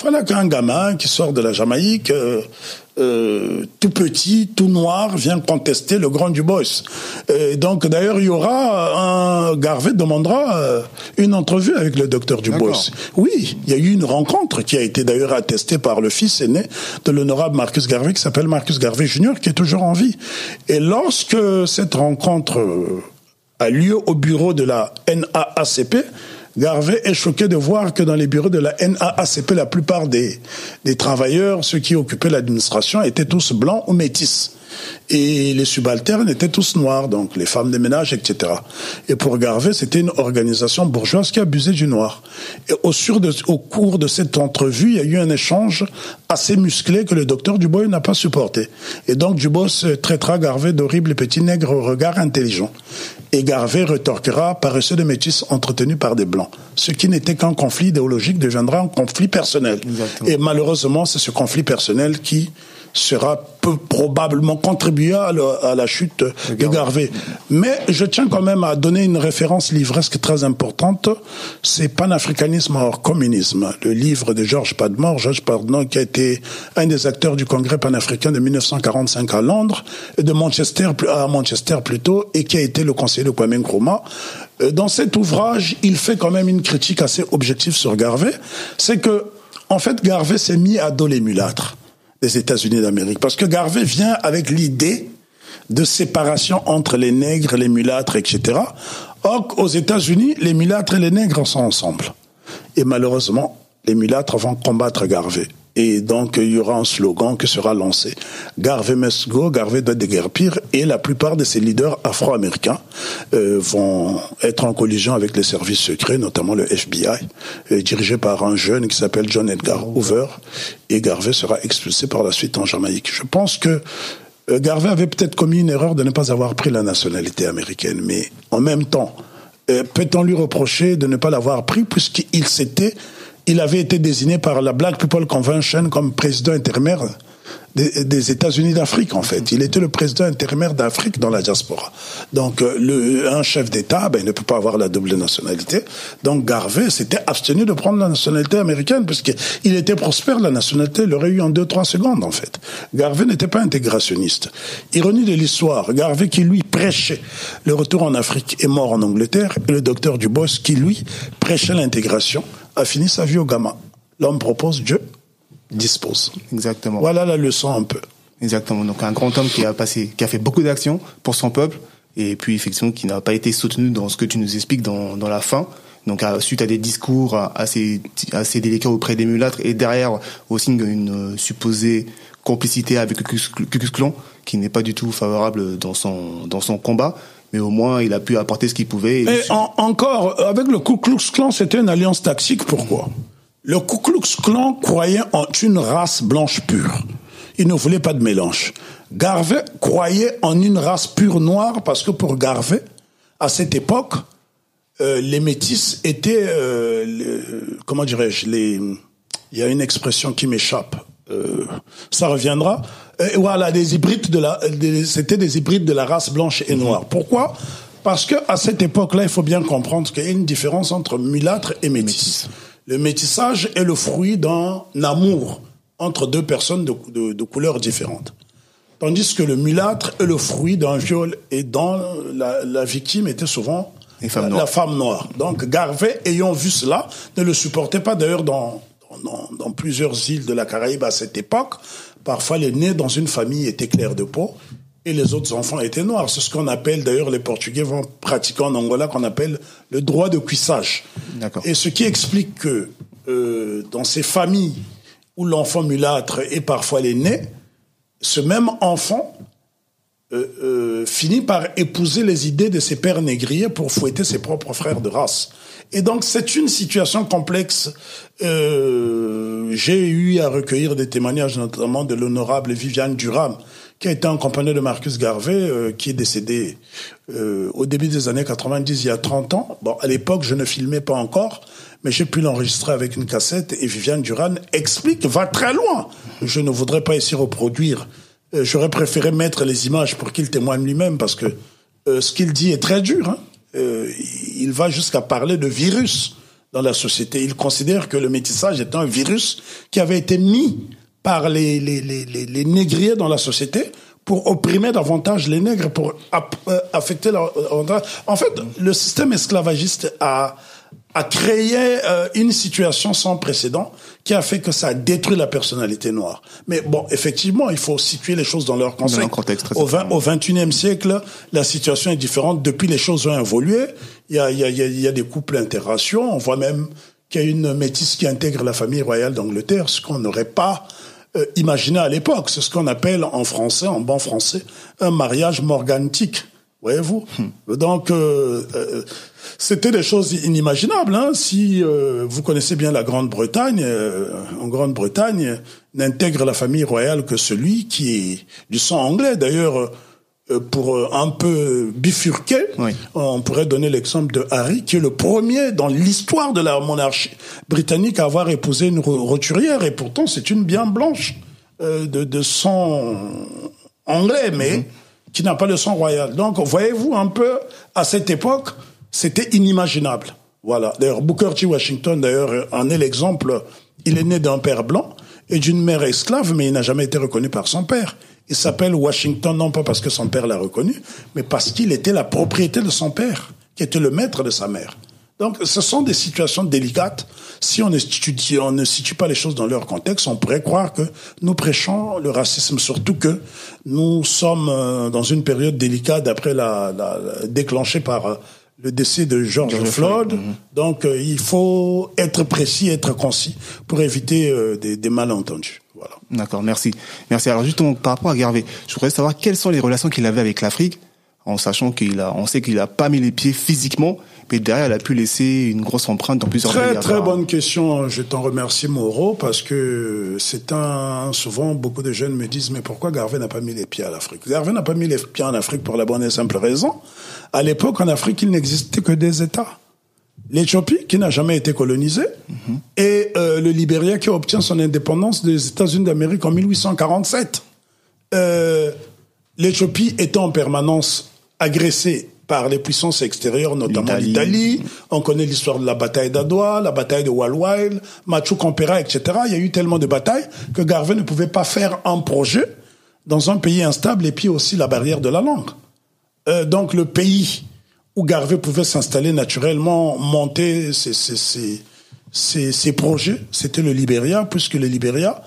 Voilà qu'un gamin qui sort de la Jamaïque, euh, tout petit, tout noir, vient contester le grand Dubois. Et donc, d'ailleurs, il y aura un Garvey demandera euh, une entrevue avec le docteur Dubois. Oui, il y a eu une rencontre qui a été d'ailleurs attestée par le fils aîné de l'honorable Marcus Garvey, qui s'appelle Marcus Garvey Junior, qui est toujours en vie. Et lorsque cette rencontre euh, a lieu au bureau de la NAACP, Garvey est choqué de voir que dans les bureaux de la NAACP, la plupart des, des travailleurs, ceux qui occupaient l'administration, étaient tous blancs ou métis. Et les subalternes étaient tous noirs, donc les femmes de ménage, etc. Et pour Garvey, c'était une organisation bourgeoise qui abusait du noir. Et au, au cours de cette entrevue, il y a eu un échange assez musclé que le docteur Dubois n'a pas supporté. Et donc Dubois traitera Garvey d'horrible petit nègre au regard intelligent. Et Garvey retorquera paresseux de métis entretenus par des blancs. Ce qui n'était qu'un conflit idéologique deviendra un conflit personnel. Et malheureusement, c'est ce conflit personnel qui sera peu probablement contribuer à, la chute de Garvey. Mais je tiens quand même à donner une référence livresque très importante. C'est Panafricanisme hors communisme, le livre de Georges Padmore. Georges Padmore qui a été un des acteurs du Congrès panafricain de 1945 à Londres, et de Manchester à Manchester plutôt, et qui a été le conseiller de Kwame Nkrumah. Euh, dans cet ouvrage, il fait quand même une critique assez objective sur Garvey. C'est que, en fait, Garvey s'est mis à dos les mulâtres des États-Unis d'Amérique. Parce que Garvey vient avec l'idée de séparation entre les nègres, les mulâtres, etc. Or, aux États-Unis, les mulâtres et les nègres sont ensemble. Et malheureusement, les mulâtres vont combattre Garvey. Et donc, il y aura un slogan qui sera lancé. Garvey must go, Garvey doit déguerpir. Et la plupart de ces leaders afro-américains euh, vont être en collision avec les services secrets, notamment le FBI, euh, dirigé par un jeune qui s'appelle John Edgar Hoover. Et Garvey sera expulsé par la suite en Jamaïque. Je pense que euh, Garvey avait peut-être commis une erreur de ne pas avoir pris la nationalité américaine. Mais en même temps, peut-on lui reprocher de ne pas l'avoir pris puisqu'il s'était il avait été désigné par la Black People Convention comme président intérimaire des, États-Unis d'Afrique, en fait. Il était le président intérimaire d'Afrique dans la diaspora. Donc, euh, un chef d'État, ben, il ne peut pas avoir la double nationalité. Donc, Garvey s'était abstenu de prendre la nationalité américaine, puisqu'il était prospère, la nationalité l'aurait eu en deux, trois secondes, en fait. Garvey n'était pas intégrationniste. Ironie de l'histoire, Garvey, qui lui prêchait le retour en Afrique, est mort en Angleterre, et le docteur Dubois, qui lui prêchait l'intégration, a fini sa vie au Gamma. L'homme propose, Dieu dispose. Exactement. Voilà la leçon un peu. Exactement. Donc un grand homme qui a passé, qui a fait beaucoup d'actions pour son peuple, et puis effectivement qui n'a pas été soutenu dans ce que tu nous expliques dans, dans la fin. Donc suite à des discours assez assez délicats auprès des mulâtres et derrière aussi une, supposée complicité avec Ku Clan qui n'est pas du tout favorable dans son dans son combat mais au moins il a pu apporter ce qu'il pouvait. Et, encore, avec le Ku Klux Klan, c'était une alliance taxique. Pourquoi? Le Ku Klux Klan croyait en une race blanche pure. Il ne voulait pas de mélange. Garvey croyait en une race pure noire parce que pour Garvey, à cette époque, euh, les métis étaient, euh, comment dirais-je, les, il y a une expression qui m'échappe. Euh, ça reviendra. Et voilà, des hybrides de la, c'était des hybrides de la race blanche et noire. Pourquoi? Parce que à cette époque-là, il faut bien comprendre qu'il y a une différence entre mulâtre et métis. Le métissage est le fruit d'un amour entre deux personnes de, de, couleurs différentes. Tandis que le mulâtre est le fruit d'un viol et dont la, la victime était souvent la, la, femme noire. Donc Garvey, ayant vu cela, ne le supportait pas d'ailleurs dans dans, dans, plusieurs îles de la Caraïbe à cette époque, parfois les nés dans une famille étaient clairs de peau et les autres enfants étaient noirs. C'est ce qu'on appelle, d'ailleurs, les Portugais vont pratiquer en Angola, qu'on appelle le droit de cuissage. Et ce qui explique que euh, dans ces familles où l'enfant mulâtre est parfois l'aîné, ce même enfant euh, euh, finit par épouser les idées de ses pères négriers pour fouetter ses propres frères de race. Et donc c'est une situation complexe. J'ai eu à recueillir des témoignages notamment de l'honorable Viviane Durham, qui a été en compagnie de Marcus Garvey, euh, qui est décédé euh, au début des années 90, il y a 30 ans. Bon, à l'époque, je ne filmais pas encore, mais j'ai pu l'enregistrer avec une cassette et Viviane Durham explique, va très loin. Je ne voudrais pas ici reproduire. Euh, j'aurais préféré mettre les images pour qu'il témoigne lui-même parce que ce qu'il dit est très dur. Hein. il va jusqu'à parler de virus dans la société. Il considère que le métissage est un virus qui avait été mis par les, les, les, les, négriers dans la société pour opprimer davantage les nègres, pour euh, affecter leur... Euh, en fait, le système esclavagiste a, a créé euh, une situation sans précédent qui a fait que ça a détruit la personnalité noire. Mais bon, effectivement, il faut situer les choses dans leur contexte. contexte au, 20, au 21e siècle, la situation est différente. Depuis, les choses ont évolué. Il y a, il y a, il y a des couples interraciaux. On voit même qu'il y a une métisse qui intègre la famille royale d'Angleterre, ce qu'on n'aurait pas euh, imaginé à l'époque. C'est ce qu'on appelle en français, en bon français, un mariage morgantique. Voyez-vous hmm. Donc, euh, euh, c'était des choses inimaginables. Hein. Si vous connaissez bien la Grande-Bretagne, en Grande-Bretagne, n'intègre la famille royale que celui qui est du sang anglais. D'ailleurs, euh, pour euh, un peu bifurquer, on pourrait donner l'exemple de Harry, qui est le premier dans l'histoire de la monarchie britannique à avoir épousé une roturière, et pourtant c'est une bien blanche euh, de, de sang anglais, mais mhm. qui n'a pas le sang royal. Donc, voyez-vous un peu, à cette époque, c'était inimaginable. Voilà. D'ailleurs, Booker T. Washington, d'ailleurs, en est l'exemple. Il est né d'un père blanc et d'une mère esclave, mais il n'a jamais été reconnu par son père. Il s'appelle Washington non pas parce que son père l'a reconnu, mais parce qu'il était la propriété de son père, qui était le maître de sa mère. Donc, ce sont des situations délicates. Si on ne, situe, on ne situe pas les choses dans leur contexte, on pourrait croire que nous prêchons le racisme, surtout que nous sommes euh, dans une période délicate après la, la, déclenchée par euh, le décès de George, Floyd. Mhm. Donc, euh, il faut être précis, être concis pour éviter des, des malentendus. D'accord, merci. Merci. Alors justement, par rapport à Garvey, je voudrais savoir quelles sont les relations qu'il avait avec l'Afrique, en sachant qu'il a, on sait qu'il a pas mis les pieds physiquement, mais derrière, il a pu laisser une grosse empreinte dans plusieurs très, Très, bonne question. Je t'en remercie, Moreau, parce que c'est un, souvent, beaucoup de jeunes me disent, mais pourquoi Garvey n'a pas mis les pieds à l'Afrique? Garvey n'a pas mis les pieds en Afrique pour la bonne et simple raison. À l'époque, en Afrique, il n'existait que des États l'Éthiopie qui n'a jamais été colonisée et euh, le Libéria qui obtient son indépendance des États-Unis d'Amérique en 1847. Euh, L'Éthiopie étant en permanence agressée par les puissances extérieures, notamment l'Italie. On connaît l'histoire de la bataille d'Adwa, la bataille de Walwil, Machu Campera, etc. Il y a eu tellement de batailles que Garvey ne pouvait pas faire un projet dans un pays instable et puis aussi la barrière de la langue. Euh, donc le pays où Garvey pouvait s'installer naturellement, monter ses, ses, ses, ses projets, c'était le Liberia, puisque le Liberia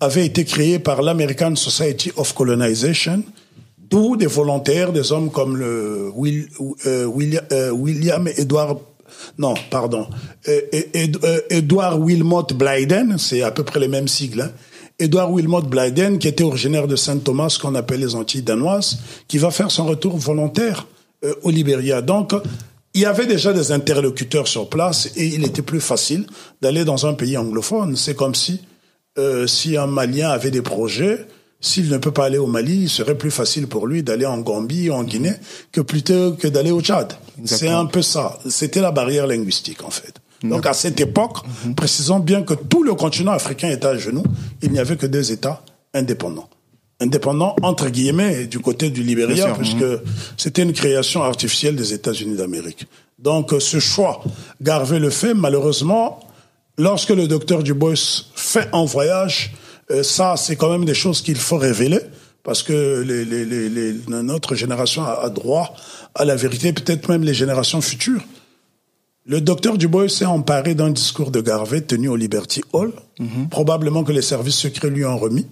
avait été créé par l'American Society of Colonization, d'où des volontaires, des hommes comme le Will, euh, William, euh, Edward non, pardon, euh, Edward Wilmot Blyden, c'est à peu près les mêmes sigles. Hein. Edward Wilmot Blyden, qui était originaire de Saint Thomas, qu'on appelle les Antilles danoises, qui va faire son retour volontaire euh, au Libéria. Donc, il y avait déjà des interlocuteurs sur place et il était plus facile d'aller dans un pays anglophone. C'est comme si, euh, si un Malien avait des projets, s'il ne peut pas aller au Mali, il serait plus facile pour lui d'aller en Gambie ou en Guinée que plutôt que d'aller au Tchad. C'est un peu ça. C'était la barrière linguistique, en fait. Donc, à cette époque, mhm. précisons bien que tout le continent africain était à genoux. Il n'y avait que deux États indépendants indépendant entre guillemets du côté du Libéria puisque mhm. c'était une création artificielle des États-Unis d'Amérique. Donc ce choix, Garvey le fait malheureusement lorsque le docteur Dubois fait un voyage, euh, ça c'est quand même des choses qu'il faut révéler parce que les, les, les, notre génération a, droit à la vérité, peut-être même les générations futures. Le docteur Dubois s'est emparé d'un discours de Garvey tenu au Liberty Hall, mhm. probablement que les services secrets lui ont remis.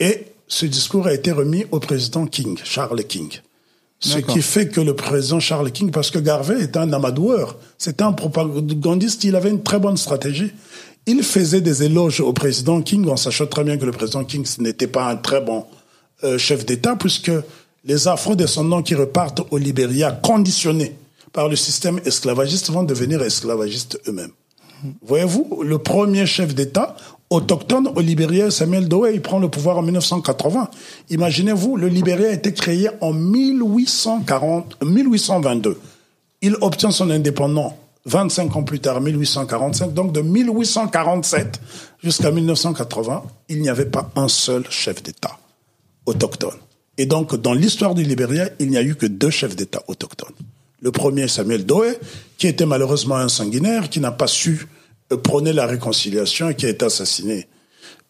Et ce discours a été remis au président King, Charles King. Ce qui fait que le président Charles King, parce que Garvey était un amadoueur, c'était un propagandiste, il avait une très bonne stratégie. Il faisait des éloges au président King en sachant très bien que le président King n'était pas un très bon euh, chef d'État, puisque les afro-descendants qui repartent au Libéria, conditionnés par le système esclavagiste, vont devenir esclavagistes eux-mêmes. Voyez-vous, le premier chef d'État autochtone au Libéria, Samuel Doe, il prend le pouvoir en 1980. Imaginez-vous, le Libéria a été créé en 1840, 1822. Il obtient son indépendance 25 ans plus tard, 1845. Donc de 1847 jusqu'à 1980, il n'y avait pas un seul chef d'État autochtone. Et donc, dans l'histoire du Libéria, il n'y a eu que deux chefs d'État autochtones. Le premier, Samuel Doe, qui était malheureusement un sanguinaire, qui n'a pas su euh, prôner la réconciliation et qui a été assassiné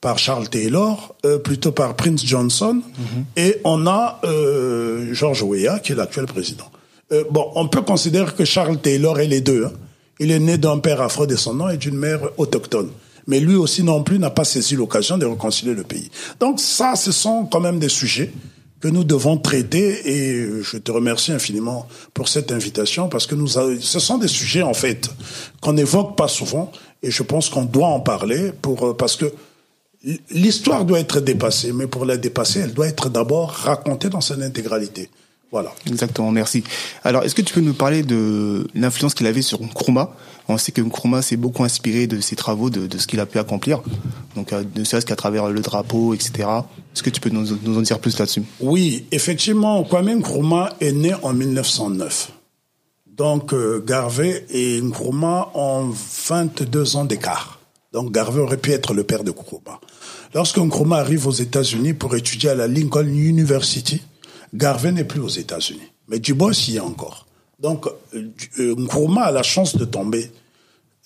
par Charles Taylor, euh, plutôt par Prince Johnson. Mhm. Et on a euh, George Weah, qui est l'actuel président. Euh, bon, on peut considérer que Charles Taylor est les deux. Hein. Il est né d'un père afro-descendant et d'une mère autochtone mais lui aussi non plus n'a pas saisi l'occasion de réconcilier le pays. Donc ça, ce sont quand même des sujets que nous devons traiter et je te remercie infiniment pour cette invitation parce que nous, ce sont des sujets en fait qu'on n'évoque pas souvent et je pense qu'on doit en parler pour euh, parce que l'histoire doit être dépassée, mais pour la dépasser, elle doit être d'abord racontée dans son intégralité. Voilà. Exactement, merci. Alors, est-ce que tu peux nous parler de l'influence qu'il avait sur Nkrumah? On sait que Nkrumah s'est beaucoup inspiré de ses travaux, de, de ce qu'il a pu accomplir, donc euh, ne serait-ce qu'à travers le drapeau, etc. Est-ce que tu peux nous, nous en dire plus là-dessus? Oui, effectivement, Kwame Nkrumah est né en 1909. Donc, euh, Garvey et Nkrumah ont 22 ans d'écart. Donc, Garvey aurait pu être le père de Nkrumah. Lorsque Nkrumah arrive aux États-Unis pour étudier à la Lincoln University, Garvey n'est plus aux États-Unis, mais Dubois y est encore. Donc, euh, euh, Nkrumah a la chance de tomber,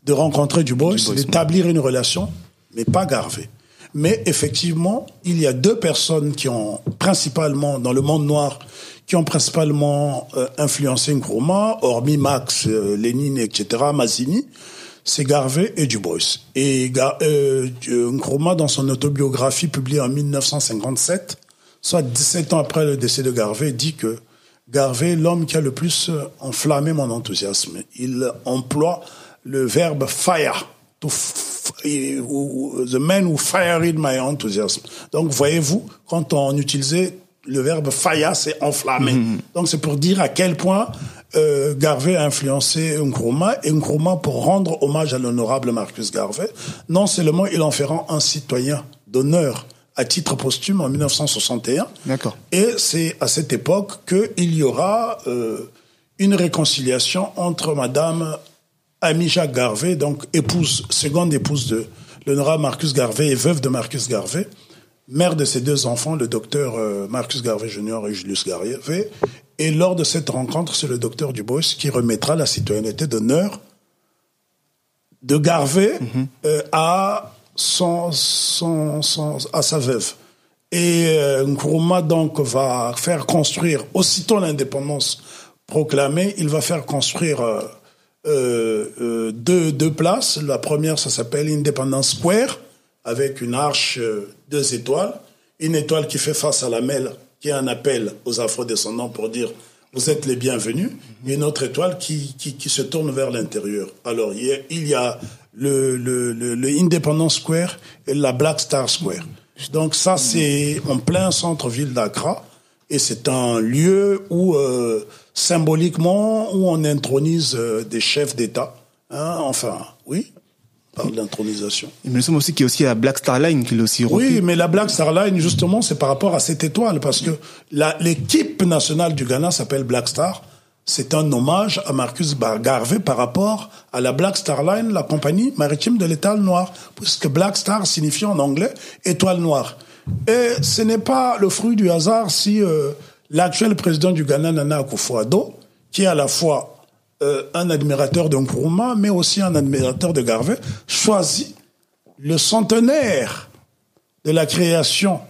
de rencontrer Dubois, d'établir une relation, mais pas Garvey. Mais effectivement, il y a deux personnes qui ont principalement, dans le monde noir, qui ont principalement euh, influencé Nkrumah, hormis Max, Lénine, etc., Mazzini, c'est Garvey et Dubois. Et euh, Nkrumah, dans son autobiographie publiée en 1957, soit 17 ans après le décès de Garvey, dit que Garvey, l'homme qui a le plus euh, enflammé mon enthousiasme, il emploie le verbe fire, the man who fired my enthusiasm. Donc, voyez-vous, quand on utilisait le verbe fire, c'est enflammer. Mm-hmm. Donc, c'est pour dire à quel point euh, Garvey a influencé Nkrumah, et Nkrumah, pour rendre hommage à l'honorable Marcus Garvey, non seulement il en fera un citoyen d'honneur à titre posthume en 1961. D'accord. Et c'est à cette époque qu'il y aura euh, une réconciliation entre Madame Amija Garvey, donc épouse, seconde épouse de l'honorable Marcus Garvey et veuve de Marcus Garvey, mère de ses deux enfants, le docteur euh, Marcus Garvey Jr. et Julius Garvey. Et lors de cette rencontre, c'est le docteur Dubois qui remettra la citoyenneté d'honneur de Garvey mhm. euh, à son, son, son, à sa veuve. Et euh, Nkrumah donc va faire construire, aussitôt l'indépendance proclamée, il va faire construire euh deux, deux places. La première, ça s'appelle Independence Square, avec une arche, euh, deux étoiles. Une étoile qui fait face à la mer, qui est un appel aux afro-descendants pour dire vous êtes les bienvenus. Et une autre étoile qui, qui, qui se tourne vers l'intérieur. Alors, il y a, il y a le, le, le, Independence Square et la Black Star Square. Donc ça, c'est en plein centre-ville d'Accra. Et c'est un lieu où, euh, symboliquement, où on intronise euh, des chefs d'État. Hein, enfin, oui, par l'intronisation. Il me semble aussi qu'il y a aussi la Black Star Line qui aussi Oui, mais la Black Star Line, justement, c'est par rapport à cette étoile, parce que l'équipe nationale du Ghana s'appelle Black Star. C'est un hommage à Marcus Garvey par rapport à la Black Star Line, la compagnie maritime de l'étoile noire, puisque Black Star signifie en anglais étoile noire. Et ce n'est pas le fruit du hasard si euh, l'actuel président du Ghana, Nana Akufo-Addo, qui est à la fois euh, un admirateur de Nkrumah, mais aussi un admirateur de Garvey, choisit le centenaire de la création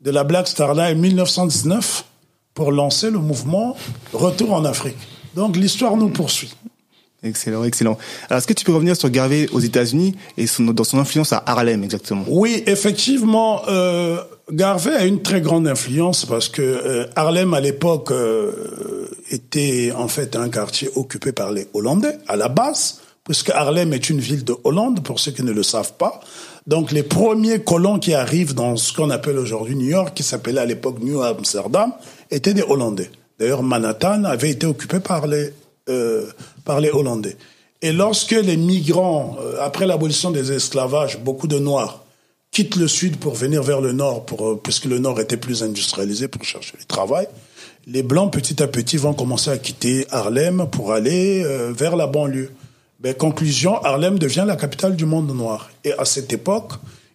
de la Black Star Line 1919 pour lancer le mouvement Retour en Afrique. Donc l'histoire nous poursuit. Excellent, excellent. Alors, est-ce que tu peux revenir sur Garvey aux États-Unis et son, dans son influence à Harlem exactement? Oui, effectivement, euh, Garvey a une très grande influence parce que euh, Harlem à l'époque était en fait un quartier occupé par les Hollandais à la base, puisque Harlem est une ville de Hollande pour ceux qui ne le savent pas. Donc les premiers colons qui arrivent dans ce qu'on appelle aujourd'hui New York, qui s'appelait à l'époque New Amsterdam, étaient des Hollandais. D'ailleurs, Manhattan avait été occupé par les euh, par les Hollandais. Et lorsque les migrants, euh, après l'abolition des esclavages, beaucoup de Noirs quittent le Sud pour venir vers le Nord, pour, euh, puisque le Nord était plus industrialisé pour chercher du travail, les Blancs, petit à petit, vont commencer à quitter Harlem pour aller vers la banlieue. Ben, conclusion, Harlem devient la capitale du monde noir. Et à cette époque,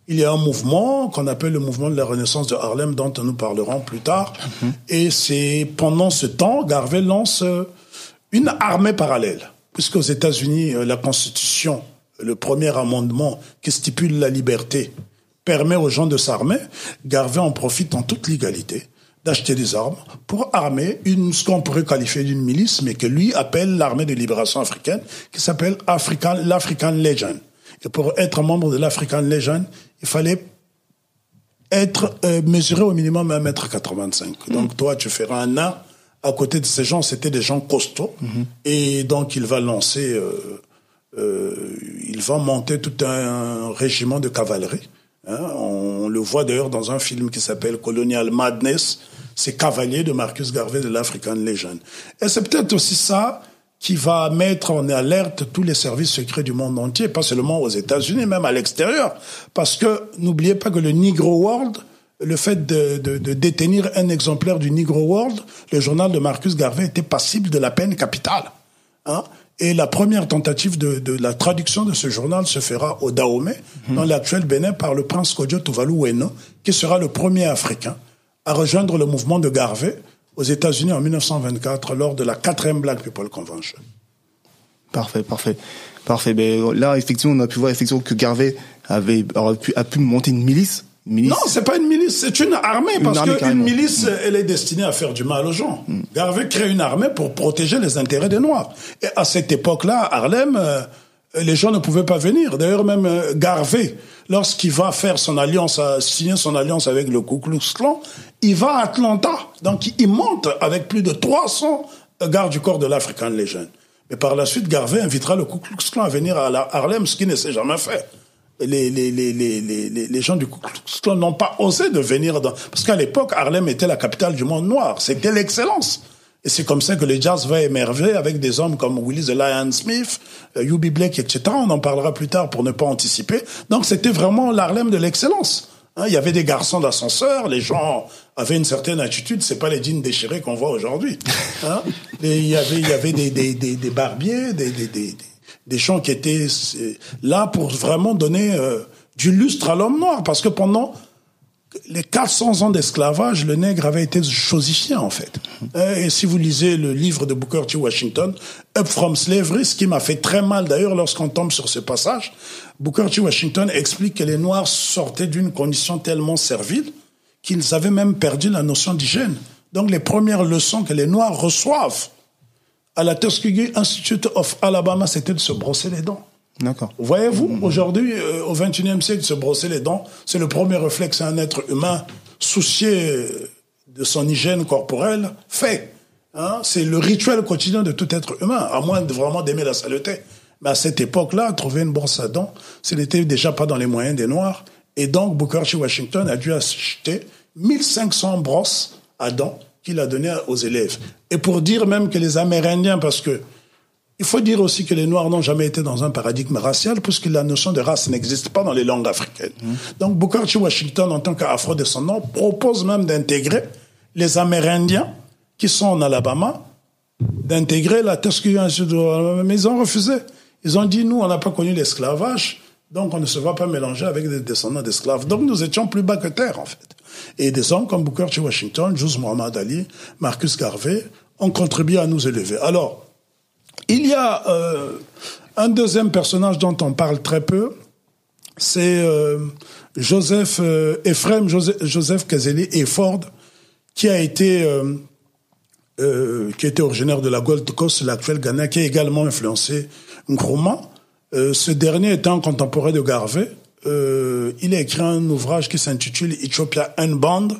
il y a un mouvement qu'on appelle le mouvement de la Renaissance de Harlem, dont nous parlerons plus tard. Mhm. Et c'est pendant ce temps, Garvey lance une armée parallèle. Puisqu'aux États-Unis, euh, la Constitution, le premier amendement qui stipule la liberté, permet aux gens de s'armer, Garvey en profite en toute légalité d'acheter des armes pour armer une, ce qu'on pourrait qualifier d'une milice, mais que lui appelle l'armée de libération africaine, qui s'appelle African, l'African Legion. Et pour être membre de l'African Legion, il fallait être euh, mesuré au minimum 1m85. Donc toi, tu feras un an à côté de ces gens, c'était des gens costauds. Mhm. Et donc, il va lancer, euh, euh, il va monter tout un régiment de cavalerie. Hein. On le voit d'ailleurs dans un film qui s'appelle Colonial Madness. C'est Cavalier de Marcus Garvey de l'African Legend. Et c'est peut-être aussi ça qui va mettre en alerte tous les services secrets du monde entier, pas seulement aux États-Unis, même à l'extérieur. Parce que n'oubliez pas que le Negro World, le fait de, de, détenir un exemplaire du Negro World, le journal de Marcus Garvey était passible de la peine capitale. Hein? Et la première tentative de, de, la traduction de ce journal se fera au Dahomey, mhm. dans l'actuel Bénin, par le prince Kodjo Tuvalu Weno, qui sera le premier Africain à rejoindre le mouvement de Garvey aux États-Unis en 1924 lors de la quatrième Black People Convention. Parfait, parfait, parfait. Ben, là, effectivement, on a pu voir effectivement que Garvey avait pu, a pu monter une milice non, c'est pas une milice, c'est une armée, parce qu'une milice, elle est destinée à faire du mal aux gens. Mm. Garvey crée une armée pour protéger les intérêts des Noirs. Et à cette époque-là, Harlem, euh, les gens ne pouvaient pas venir. D'ailleurs, même euh, Garvey, lorsqu'il va faire son alliance, signer son alliance avec le Ku Klux Klan, il va à Atlanta. Donc, il monte avec plus de 300 gardes du corps de l'African Legion. Mais par la suite, Garvey invitera le Ku Klux Klan à venir à Harlem, ce qui ne s'est jamais fait les, les, les, les, les gens du Klux n'ont pas osé de venir dans... Parce qu'à l'époque, Harlem était la capitale du monde noir. C'était l'excellence. Et c'est comme ça que le jazz va émerger avec des hommes comme Willie the Smith, euh, B. Blake, etc. On en parlera plus tard pour ne pas anticiper. Donc c'était vraiment l'Harlem de l'excellence. Hein, il y avait des garçons d'ascenseur, les gens avaient une certaine attitude, c'est pas les jeans déchirés qu'on voit aujourd'hui. Hein. il y avait, il y avait des, des, des, des barbiers, des, des, des, des gens qui étaient là pour vraiment donner euh, du lustre à l'homme noir, parce que pendant les 400 ans d'esclavage, le nègre avait été chosifié en fait. Et si vous lisez le livre de Booker T. Washington, Up from Slavery, ce qui m'a fait très mal d'ailleurs lorsqu'on tombe sur ce passage, Booker T. Washington explique que les Noirs sortaient d'une condition tellement servile qu'ils avaient même perdu la notion d'hygiène. Donc les premières leçons que les Noirs reçoivent à la Tuskegee Institute of Alabama, c'était de se brosser les dents. D'accord. Voyez-vous, aujourd'hui, euh, au XXIe siècle, se brosser les dents, c'est le premier réflexe un être humain soucié de son hygiène corporelle fait. Hein? C'est le rituel quotidien de tout être humain, à moins de vraiment d'aimer la saleté. Mais à cette époque-là, trouver une brosse à dents, ce n'était déjà pas dans les moyens des Noirs. Et donc, Booker T. Washington a dû acheter 1500 brosses à dents qu'il a donné aux élèves. Et pour dire même que les Amérindiens, parce que il faut dire aussi que les Noirs n'ont jamais été dans un paradigme racial, puisque la notion de race n'existe pas dans les langues africaines. Mmh. Donc Booker T. Washington, en tant qu'afro-descendant, propose même d'intégrer les Amérindiens qui sont en Alabama, d'intégrer la Tuskegee Mais ils ont refusé. Ils ont dit, nous, on n'a pas connu l'esclavage, donc on ne se va pas mélanger avec des descendants d'esclaves. Donc nous étions plus bas que terre, en fait. Et des hommes comme Booker T. Washington, Jus Muhammad Ali, Marcus Garvey ont contribué à nous élever. Alors, il y a euh, un deuxième personnage dont on parle très peu, c'est euh, Joseph euh, Joseph, Joseph Kazeli Ford, qui a été qui était originaire de la Gold Coast, l'actuel Ghana, qui a également influencé Nkrumah. Ce dernier étant contemporain de Garvey, euh, il a écrit un ouvrage qui s'intitule Ethiopia Unbound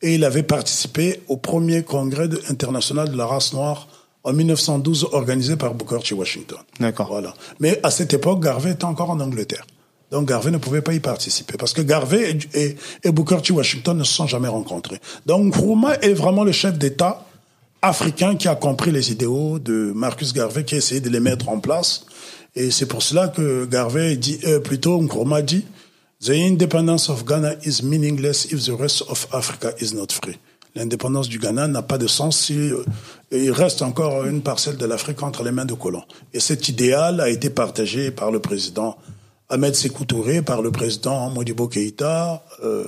et il avait participé au premier congrès international de la race noire en 1912 organisé par Booker T. Washington. D'accord. Voilà. Mais à cette époque, Garvey était encore en Angleterre. Donc Garvey ne pouvait pas y participer parce que Garvey et, et, Booker T. Washington ne se sont jamais rencontrés. Donc Nkrumah est vraiment le chef d'État africain qui a compris les idéaux de Marcus Garvey, qui a essayé de les mettre en place. Et c'est pour cela que Garvey dit, euh, plutôt Nkrumah dit, The independence of Ghana is meaningless if the rest of Africa is not free. L'indépendance du Ghana n'a pas de sens si euh, il reste encore une parcelle de l'Afrique entre les mains de colons. Et cet idéal a été partagé par le président Ahmed Sékou Touré, par le président Modibo Keïta, euh,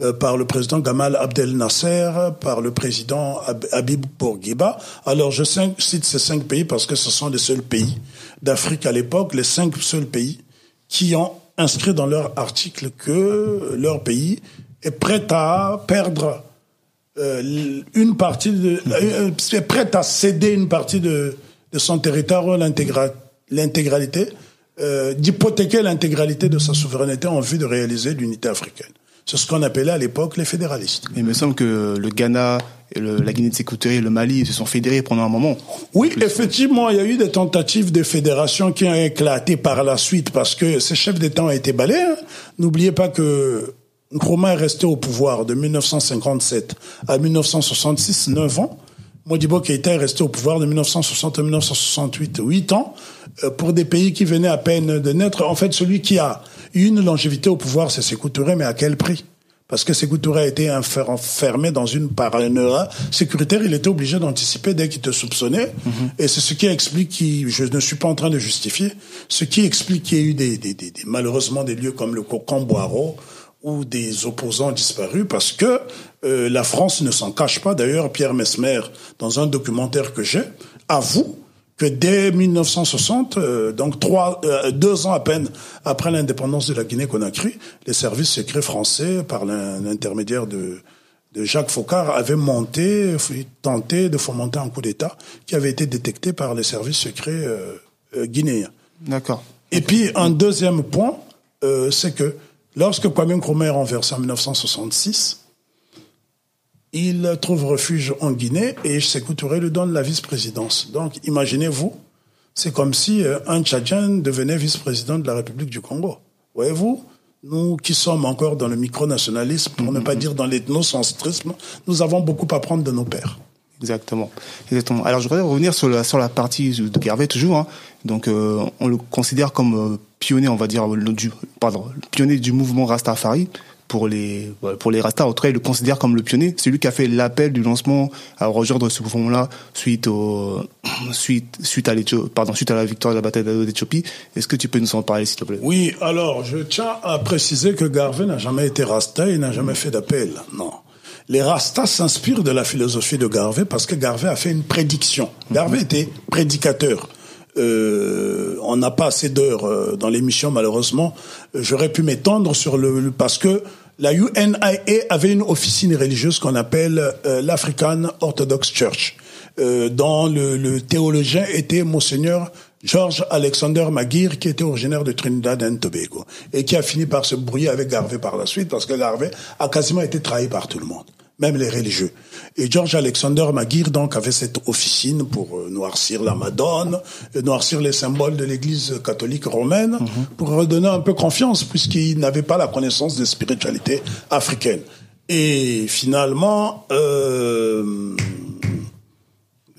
euh, par le président Gamal Abdel Nasser, par le président Habib Bourguiba. Alors je cite ces cinq pays parce que ce sont les seuls pays d'Afrique à l'époque, les cinq seuls pays qui ont inscrit dans leur article que leur pays est prêt à perdre euh, une partie de, euh, prêt à céder une partie de, de son territoire l'intégralité, euh, d'hypothéquer l'intégralité de sa souveraineté en vue de réaliser l'unité africaine. C'est ce qu'on appelait à l'époque les fédéralistes. Il me semble que le Ghana, et la Guinée de Sécurité et le Mali se sont fédérés pendant un moment. Oui, effectivement, il y a eu des tentatives de fédération qui ont éclaté par la suite parce que ces chefs d'État ont été balayés. Hein. N'oubliez pas que Nkrumah est resté au pouvoir de 1957 à 1966, 9 ans. Modibo Keïta est resté au pouvoir de 1960 à 1968, 8 ans, euh, pour des pays qui venaient à peine de naître. En fait, celui qui a une longévité au pouvoir, c'est Sékou Touré, mais à quel prix? Parce que Sékou Touré a été enfermé dans une paranoïa sécuritaire, il était obligé d'anticiper dès qu'il te soupçonnait. Mhm. Et c'est ce qui explique, qui, je ne suis pas en train de justifier, ce qui explique qu'il y a eu des, des, des, malheureusement des lieux comme le Cocon Boiro, ou des opposants disparus parce que euh, la France ne s'en cache pas. D'ailleurs, Pierre Mesmer, dans un documentaire que j'ai, avoue que dès 1960, euh, donc trois, euh, deux ans à peine après l'indépendance de la Guinée-Conakry, les services secrets français, par l'intermédiaire de, de Jacques Faucard, avaient monté, tenté de fomenter un coup d'État qui avait été détecté par les services secrets guinéens. D'accord. Et puis un deuxième point, c'est que Lorsque Kwame Nkrumah est renversé en 1966, il trouve refuge en Guinée et Sékou Touré lui donne la vice-présidence. Donc, imaginez-vous, c'est comme si euh, un Tchadien devenait vice-président de la République du Congo. Voyez-vous, nous qui sommes encore dans le micronationalisme, pour ne pas dire dans l'ethnocentrisme, nous avons beaucoup à prendre de nos pères. Exactement. Exactement. Alors je voudrais revenir sur la, sur la partie de Garvey toujours. Hein. Donc euh, on le considère comme euh, pionnier, on va dire, du, pardon, pionnier du mouvement Rastafari pour les pour les Rastas. En tout cas, il le considère comme le pionnier. C'est lui qui a fait l'appel du lancement à rejoindre ce mouvement-là suite au suite suite à pardon suite à la victoire de la bataille d'Éthiopie. Est-ce que tu peux nous en parler s'il te plaît? Oui. Alors, je tiens à préciser que Garvey n'a jamais été Rasta, il n'a jamais fait d'appel. Non les Rastas s'inspirent de la philosophie de Garvey parce que Garvey a fait une prédiction. Garvey était prédicateur. Euh, on n'a pas assez d'heures euh, dans l'émission malheureusement. J'aurais pu m'étendre sur le parce que la UNIA avait une officine religieuse qu'on appelle euh, l'African Orthodox Church, euh, dont le, le, théologien était monseigneur George Alexander Maguire, qui était originaire de Trinidad and Tobago, et qui a fini par se brouiller avec Garvey par la suite, parce que Garvey a quasiment été trahi par tout le monde même les religieux. Et George Alexander Maguire, donc, avait cette officine pour euh, noircir la Madone, euh, noircir les symboles de l'Église catholique romaine, mhm. pour redonner un peu confiance, puisqu'il n'avait pas la connaissance des spiritualités africaines. Et finalement, euh,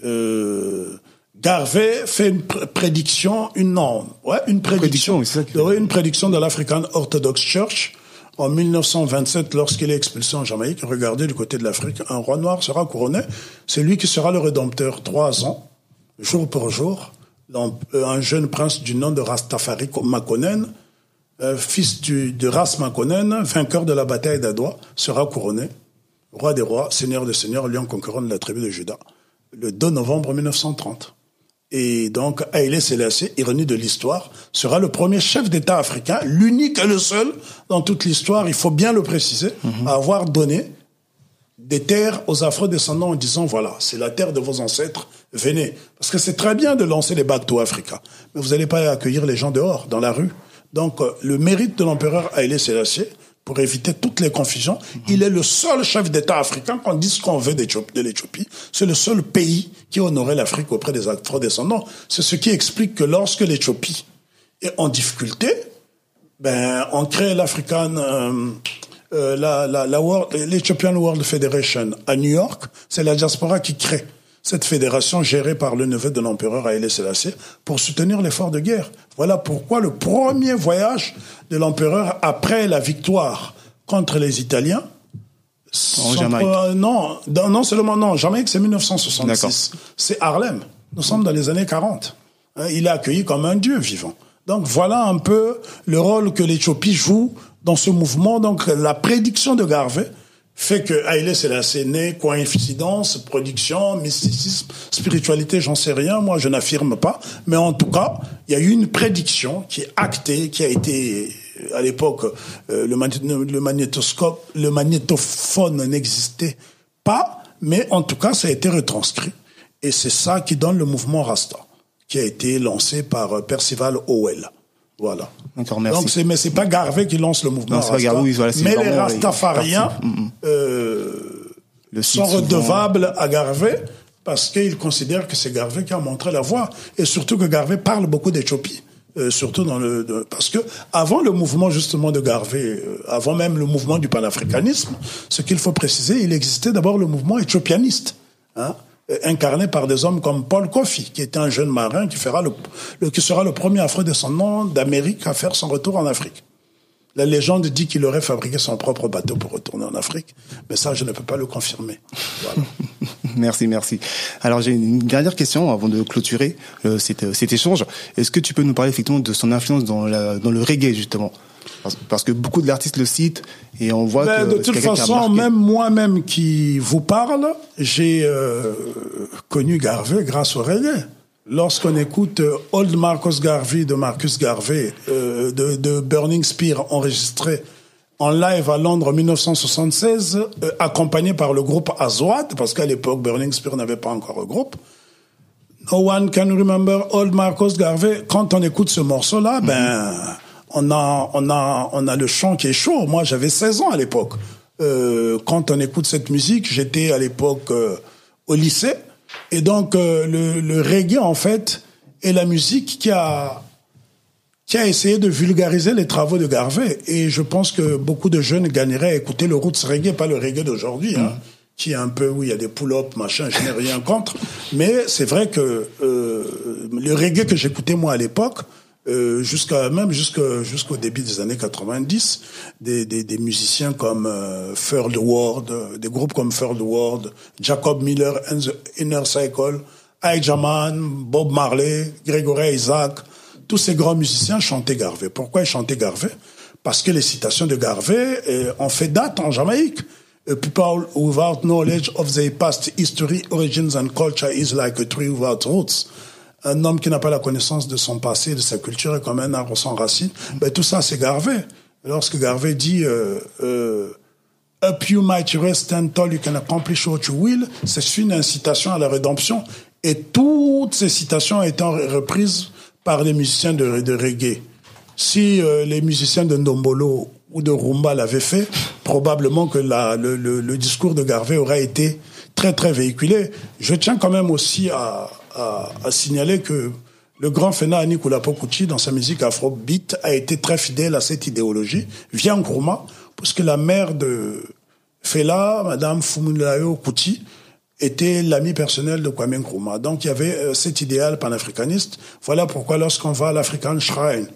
euh, Garvey fait une prédiction, une non, ouais, une prédiction, prédiction une prédiction de l'African Orthodox Church en 1927, lorsqu'il est expulsé en Jamaïque, regardez du côté de l'Afrique, un roi noir sera couronné. C'est lui qui sera le rédempteur. Trois ans, jour pour jour, euh, un jeune prince du nom de Rastafari Makonnen, euh, fils du, de Ras Makonnen, vainqueur de la bataille d'Adwa, sera couronné. Roi des rois, seigneur des seigneurs, lion conquérant de la tribu de Juda, le 2 novembre 1930. Et donc, Haïlé Sélassié, ironie de l'histoire, sera le premier chef d'État africain, l'unique et le seul dans toute l'histoire, il faut bien le préciser, mhm. à avoir donné des terres aux afro-descendants en disant, voilà, c'est la terre de vos ancêtres, venez. Parce que c'est très bien de lancer les bateaux Africa, mais vous n'allez pas accueillir les gens dehors, dans la rue. Donc, euh, le mérite de l'empereur Haïlé Sélassié, pour éviter toutes les confusions, il est le seul chef d'État africain, qu'on dise ce qu'on veut de l'Éthiopie, c'est le seul pays qui honorait l'Afrique auprès des afro-descendants. C'est ce qui explique que lorsque l'Éthiopie est en difficulté, ben, on crée l'African, euh, euh, la, la, la l'Ethiopian World Federation à New York. C'est la diaspora qui crée cette fédération gérée par le neveu de l'empereur Haïlé Sélassié pour soutenir l'effort de guerre. Voilà pourquoi le premier voyage de l'empereur après la victoire contre les Italiens, en Jamaïque. non, non seulement non, Jamaïque c'est 1966. C'est Harlem. Nous sommes dans les années 40. Hein, il est accueilli comme un dieu vivant. Donc voilà un peu le rôle que l'Éthiopie joue dans ce mouvement. Donc la prédiction de Garvey, fait que Haïlé Sélassié né, coïncidence, production, mysticisme, spiritualité, j'en sais rien, moi je n'affirme pas, mais en tout cas, il y a eu une prédiction qui est actée, qui a été à l'époque euh, le, le magnétoscope, le magnétophone n'existait pas, mais en tout cas ça a été retranscrit. Et c'est ça qui donne le mouvement Rasta, qui a été lancé par euh, Percival Howell. Voilà. D'accord, merci. Donc c'est mais c'est pas Garvey qui lance le mouvement. Non, c'est pas Garvey, voilà, mais les Rastafariens. Mm, mm. euh, Le sont souvent- redevables à Garvey parce qu'ils considèrent que c'est Garvey qui a montré la voie et surtout que Garvey parle beaucoup d'Éthiopie. Euh, surtout dans le de- parce que avant le mouvement justement de Garvey, euh, avant même le mouvement du panafricanisme, ce qu'il faut préciser, il existait d'abord le mouvement éthiopianiste, hein, incarné par des hommes comme Paul Kofi, qui était un jeune marin qui fera le, le- qui sera le premier afro-descendant d'Amérique à faire son retour en Afrique. La légende dit qu'il aurait fabriqué son propre bateau pour retourner en Afrique, mais ça, je ne peux pas le confirmer. Voilà. Merci, merci. Alors j'ai une dernière question avant de clôturer euh, cet, euh, cet échange. Est-ce que tu peux nous parler effectivement de son influence dans, la, dans le reggae justement? Parce, parce que beaucoup de l'artiste le citent et on voit Ben, que de toute façon, même moi-même qui vous parle, j'ai euh, connu Garvey grâce au reggae. Lorsqu'on écoute euh, Old Marcus Garvey de Marcus Garvey, euh, de, de Burning Spear, enregistré en live à Londres en 1976, euh, accompagné par le groupe Azwad, parce qu'à l'époque, Burning Spear n'avait pas encore un groupe. No one can remember old Marcus Garvey. Quand on écoute ce morceau-là, ben, on a, on a, on a le chant qui est chaud. Moi, j'avais 16 ans à l'époque. Euh, quand on écoute cette musique, j'étais à l'époque euh, au lycée. Et donc, euh, le, le reggae, en fait, est la musique qui a, qui a essayé de vulgariser les travaux de Garvey. Et je pense que beaucoup de jeunes gagneraient à écouter le roots reggae, pas le reggae d'aujourd'hui, hein, qui est un peu où il y a des pull-ups, machin, je n'ai rien contre. Mais c'est vrai que euh, le reggae que j'écoutais moi à l'époque, euh, jusqu'à même jusqu'au début des années 90, des, des, des musiciens comme euh, Third Ward, euh, des groupes comme Third Ward, Jacob Miller and the Inner Cycle, Elijah Man, Bob Marley, Gregory Isaac, tous ces grands musiciens chantaient Garvey. Pourquoi ils chantaient Garvey? Parce que les citations de Garvey euh, ont fait date en Jamaïque. People without knowledge of their past history, origins and culture is like a tree without roots. Un homme qui n'a pas la connaissance de son passé, de sa culture, est comme un arbre sans racines. Ben, tout ça, c'est Garvey. Lorsque Garvey dit euh, euh, Up you might rest and tall you can accomplish what you will, c'est une incitation à la rédemption. Et toutes ces citations étant reprises par les musiciens de, de reggae. Si euh, les musiciens de Ndombolo ou de Rumba l'avaient fait, probablement que la, le, le, le discours de Garvey aurait été très très véhiculé. Je tiens quand même aussi à, à, à signaler que le grand Fena Nicolas Pokuchi, dans sa musique afrobeat, a été très fidèle à cette idéologie, via Nkrumah, parce que la mère de Fela, Madame Fumulayo Kuti, était l'ami personnel de Kwame Nkrumah. Donc il y avait euh, cet idéal panafricaniste. Voilà pourquoi lorsqu'on va à l'African Shrine,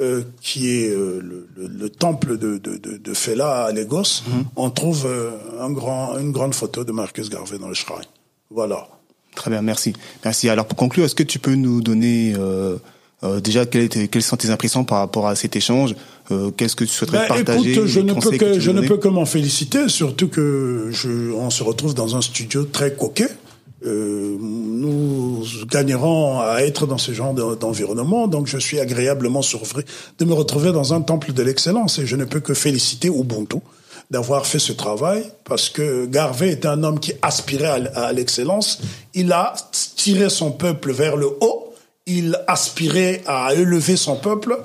euh, qui est euh, le, le, le temple de, de, de, de Fela à Lagos, on trouve euh, un grand, une grande photo de Marcus Garvey dans le shrine. Voilà. Très bien, merci. Merci. Alors pour conclure, est-ce que tu peux nous donner euh, euh, déjà quelles, étaient- quelles sont tes impressions par rapport à cet échange euh, Qu'est-ce que tu souhaiterais Ben, partager écoute, je ne peux que, je ne peux que m'en féliciter, surtout que je, on se retrouve dans un studio très coquet. Euh, nous gagnerons à être dans ce genre de- d'environnement, donc je suis agréablement surpris de me retrouver dans un temple de l'excellence et je ne peux que féliciter Ubuntu d'avoir fait ce travail parce que Garvey était un homme qui aspirait à l'excellence. Il a tiré son peuple vers le haut. Il aspirait à élever son peuple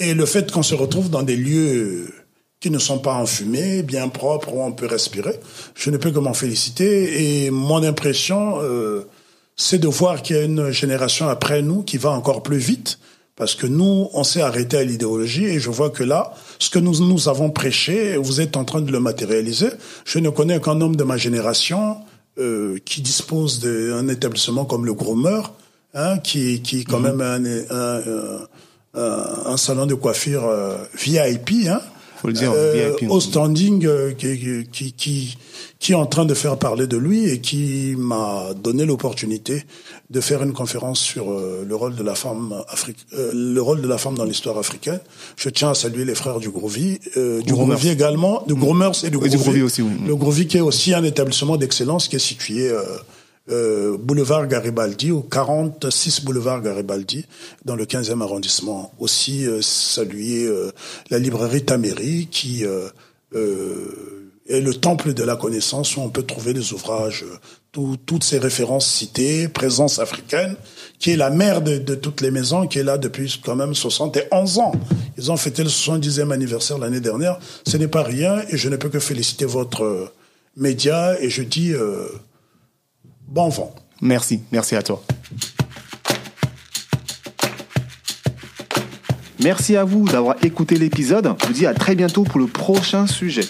Et le fait qu'on se retrouve dans des lieux qui ne sont pas enfumés, bien propres, où on peut respirer, je ne peux que m'en féliciter. Et mon impression, euh, c'est de voir qu'il y a une génération après nous qui va encore plus vite, parce que nous, on s'est arrêté à l'idéologie, et je vois que là, ce que nous, nous avons prêché, vous êtes en train de le matérialiser. Je ne connais qu'un homme de ma génération euh, qui dispose d'un établissement comme le Groomer, hein, qui, qui est quand mhm. même un, un, un, un, salon de coiffure euh, VIP, hein, faut le dire, euh, au standing euh, qui, qui, qui, qui, est en train de faire parler de lui et qui m'a donné l'opportunité de faire une conférence sur euh, le rôle de la femme afrique, le rôle de la femme dans l'histoire africaine. Je tiens à saluer les frères du Groovy, du Groovy également, du Groomers et du Groovy. aussi, oui. Le Groovy qui est aussi un établissement d'excellence qui est situé euh, boulevard Garibaldi, au 46 boulevard Garibaldi, dans le 15e arrondissement. Aussi euh, saluer euh, la librairie Taméry, qui est le temple de la connaissance où on peut trouver des ouvrages, toutes ces références citées, présence africaine, qui est la mère de, de, toutes les maisons, qui est là depuis quand même 71 ans. Ils ont fêté le 70e anniversaire l'année dernière. Ce n'est pas rien et je ne peux que féliciter votre média et je dis bon vent. Merci, merci à toi. Merci à vous d'avoir écouté l'épisode. Je vous dis à très bientôt pour le prochain sujet.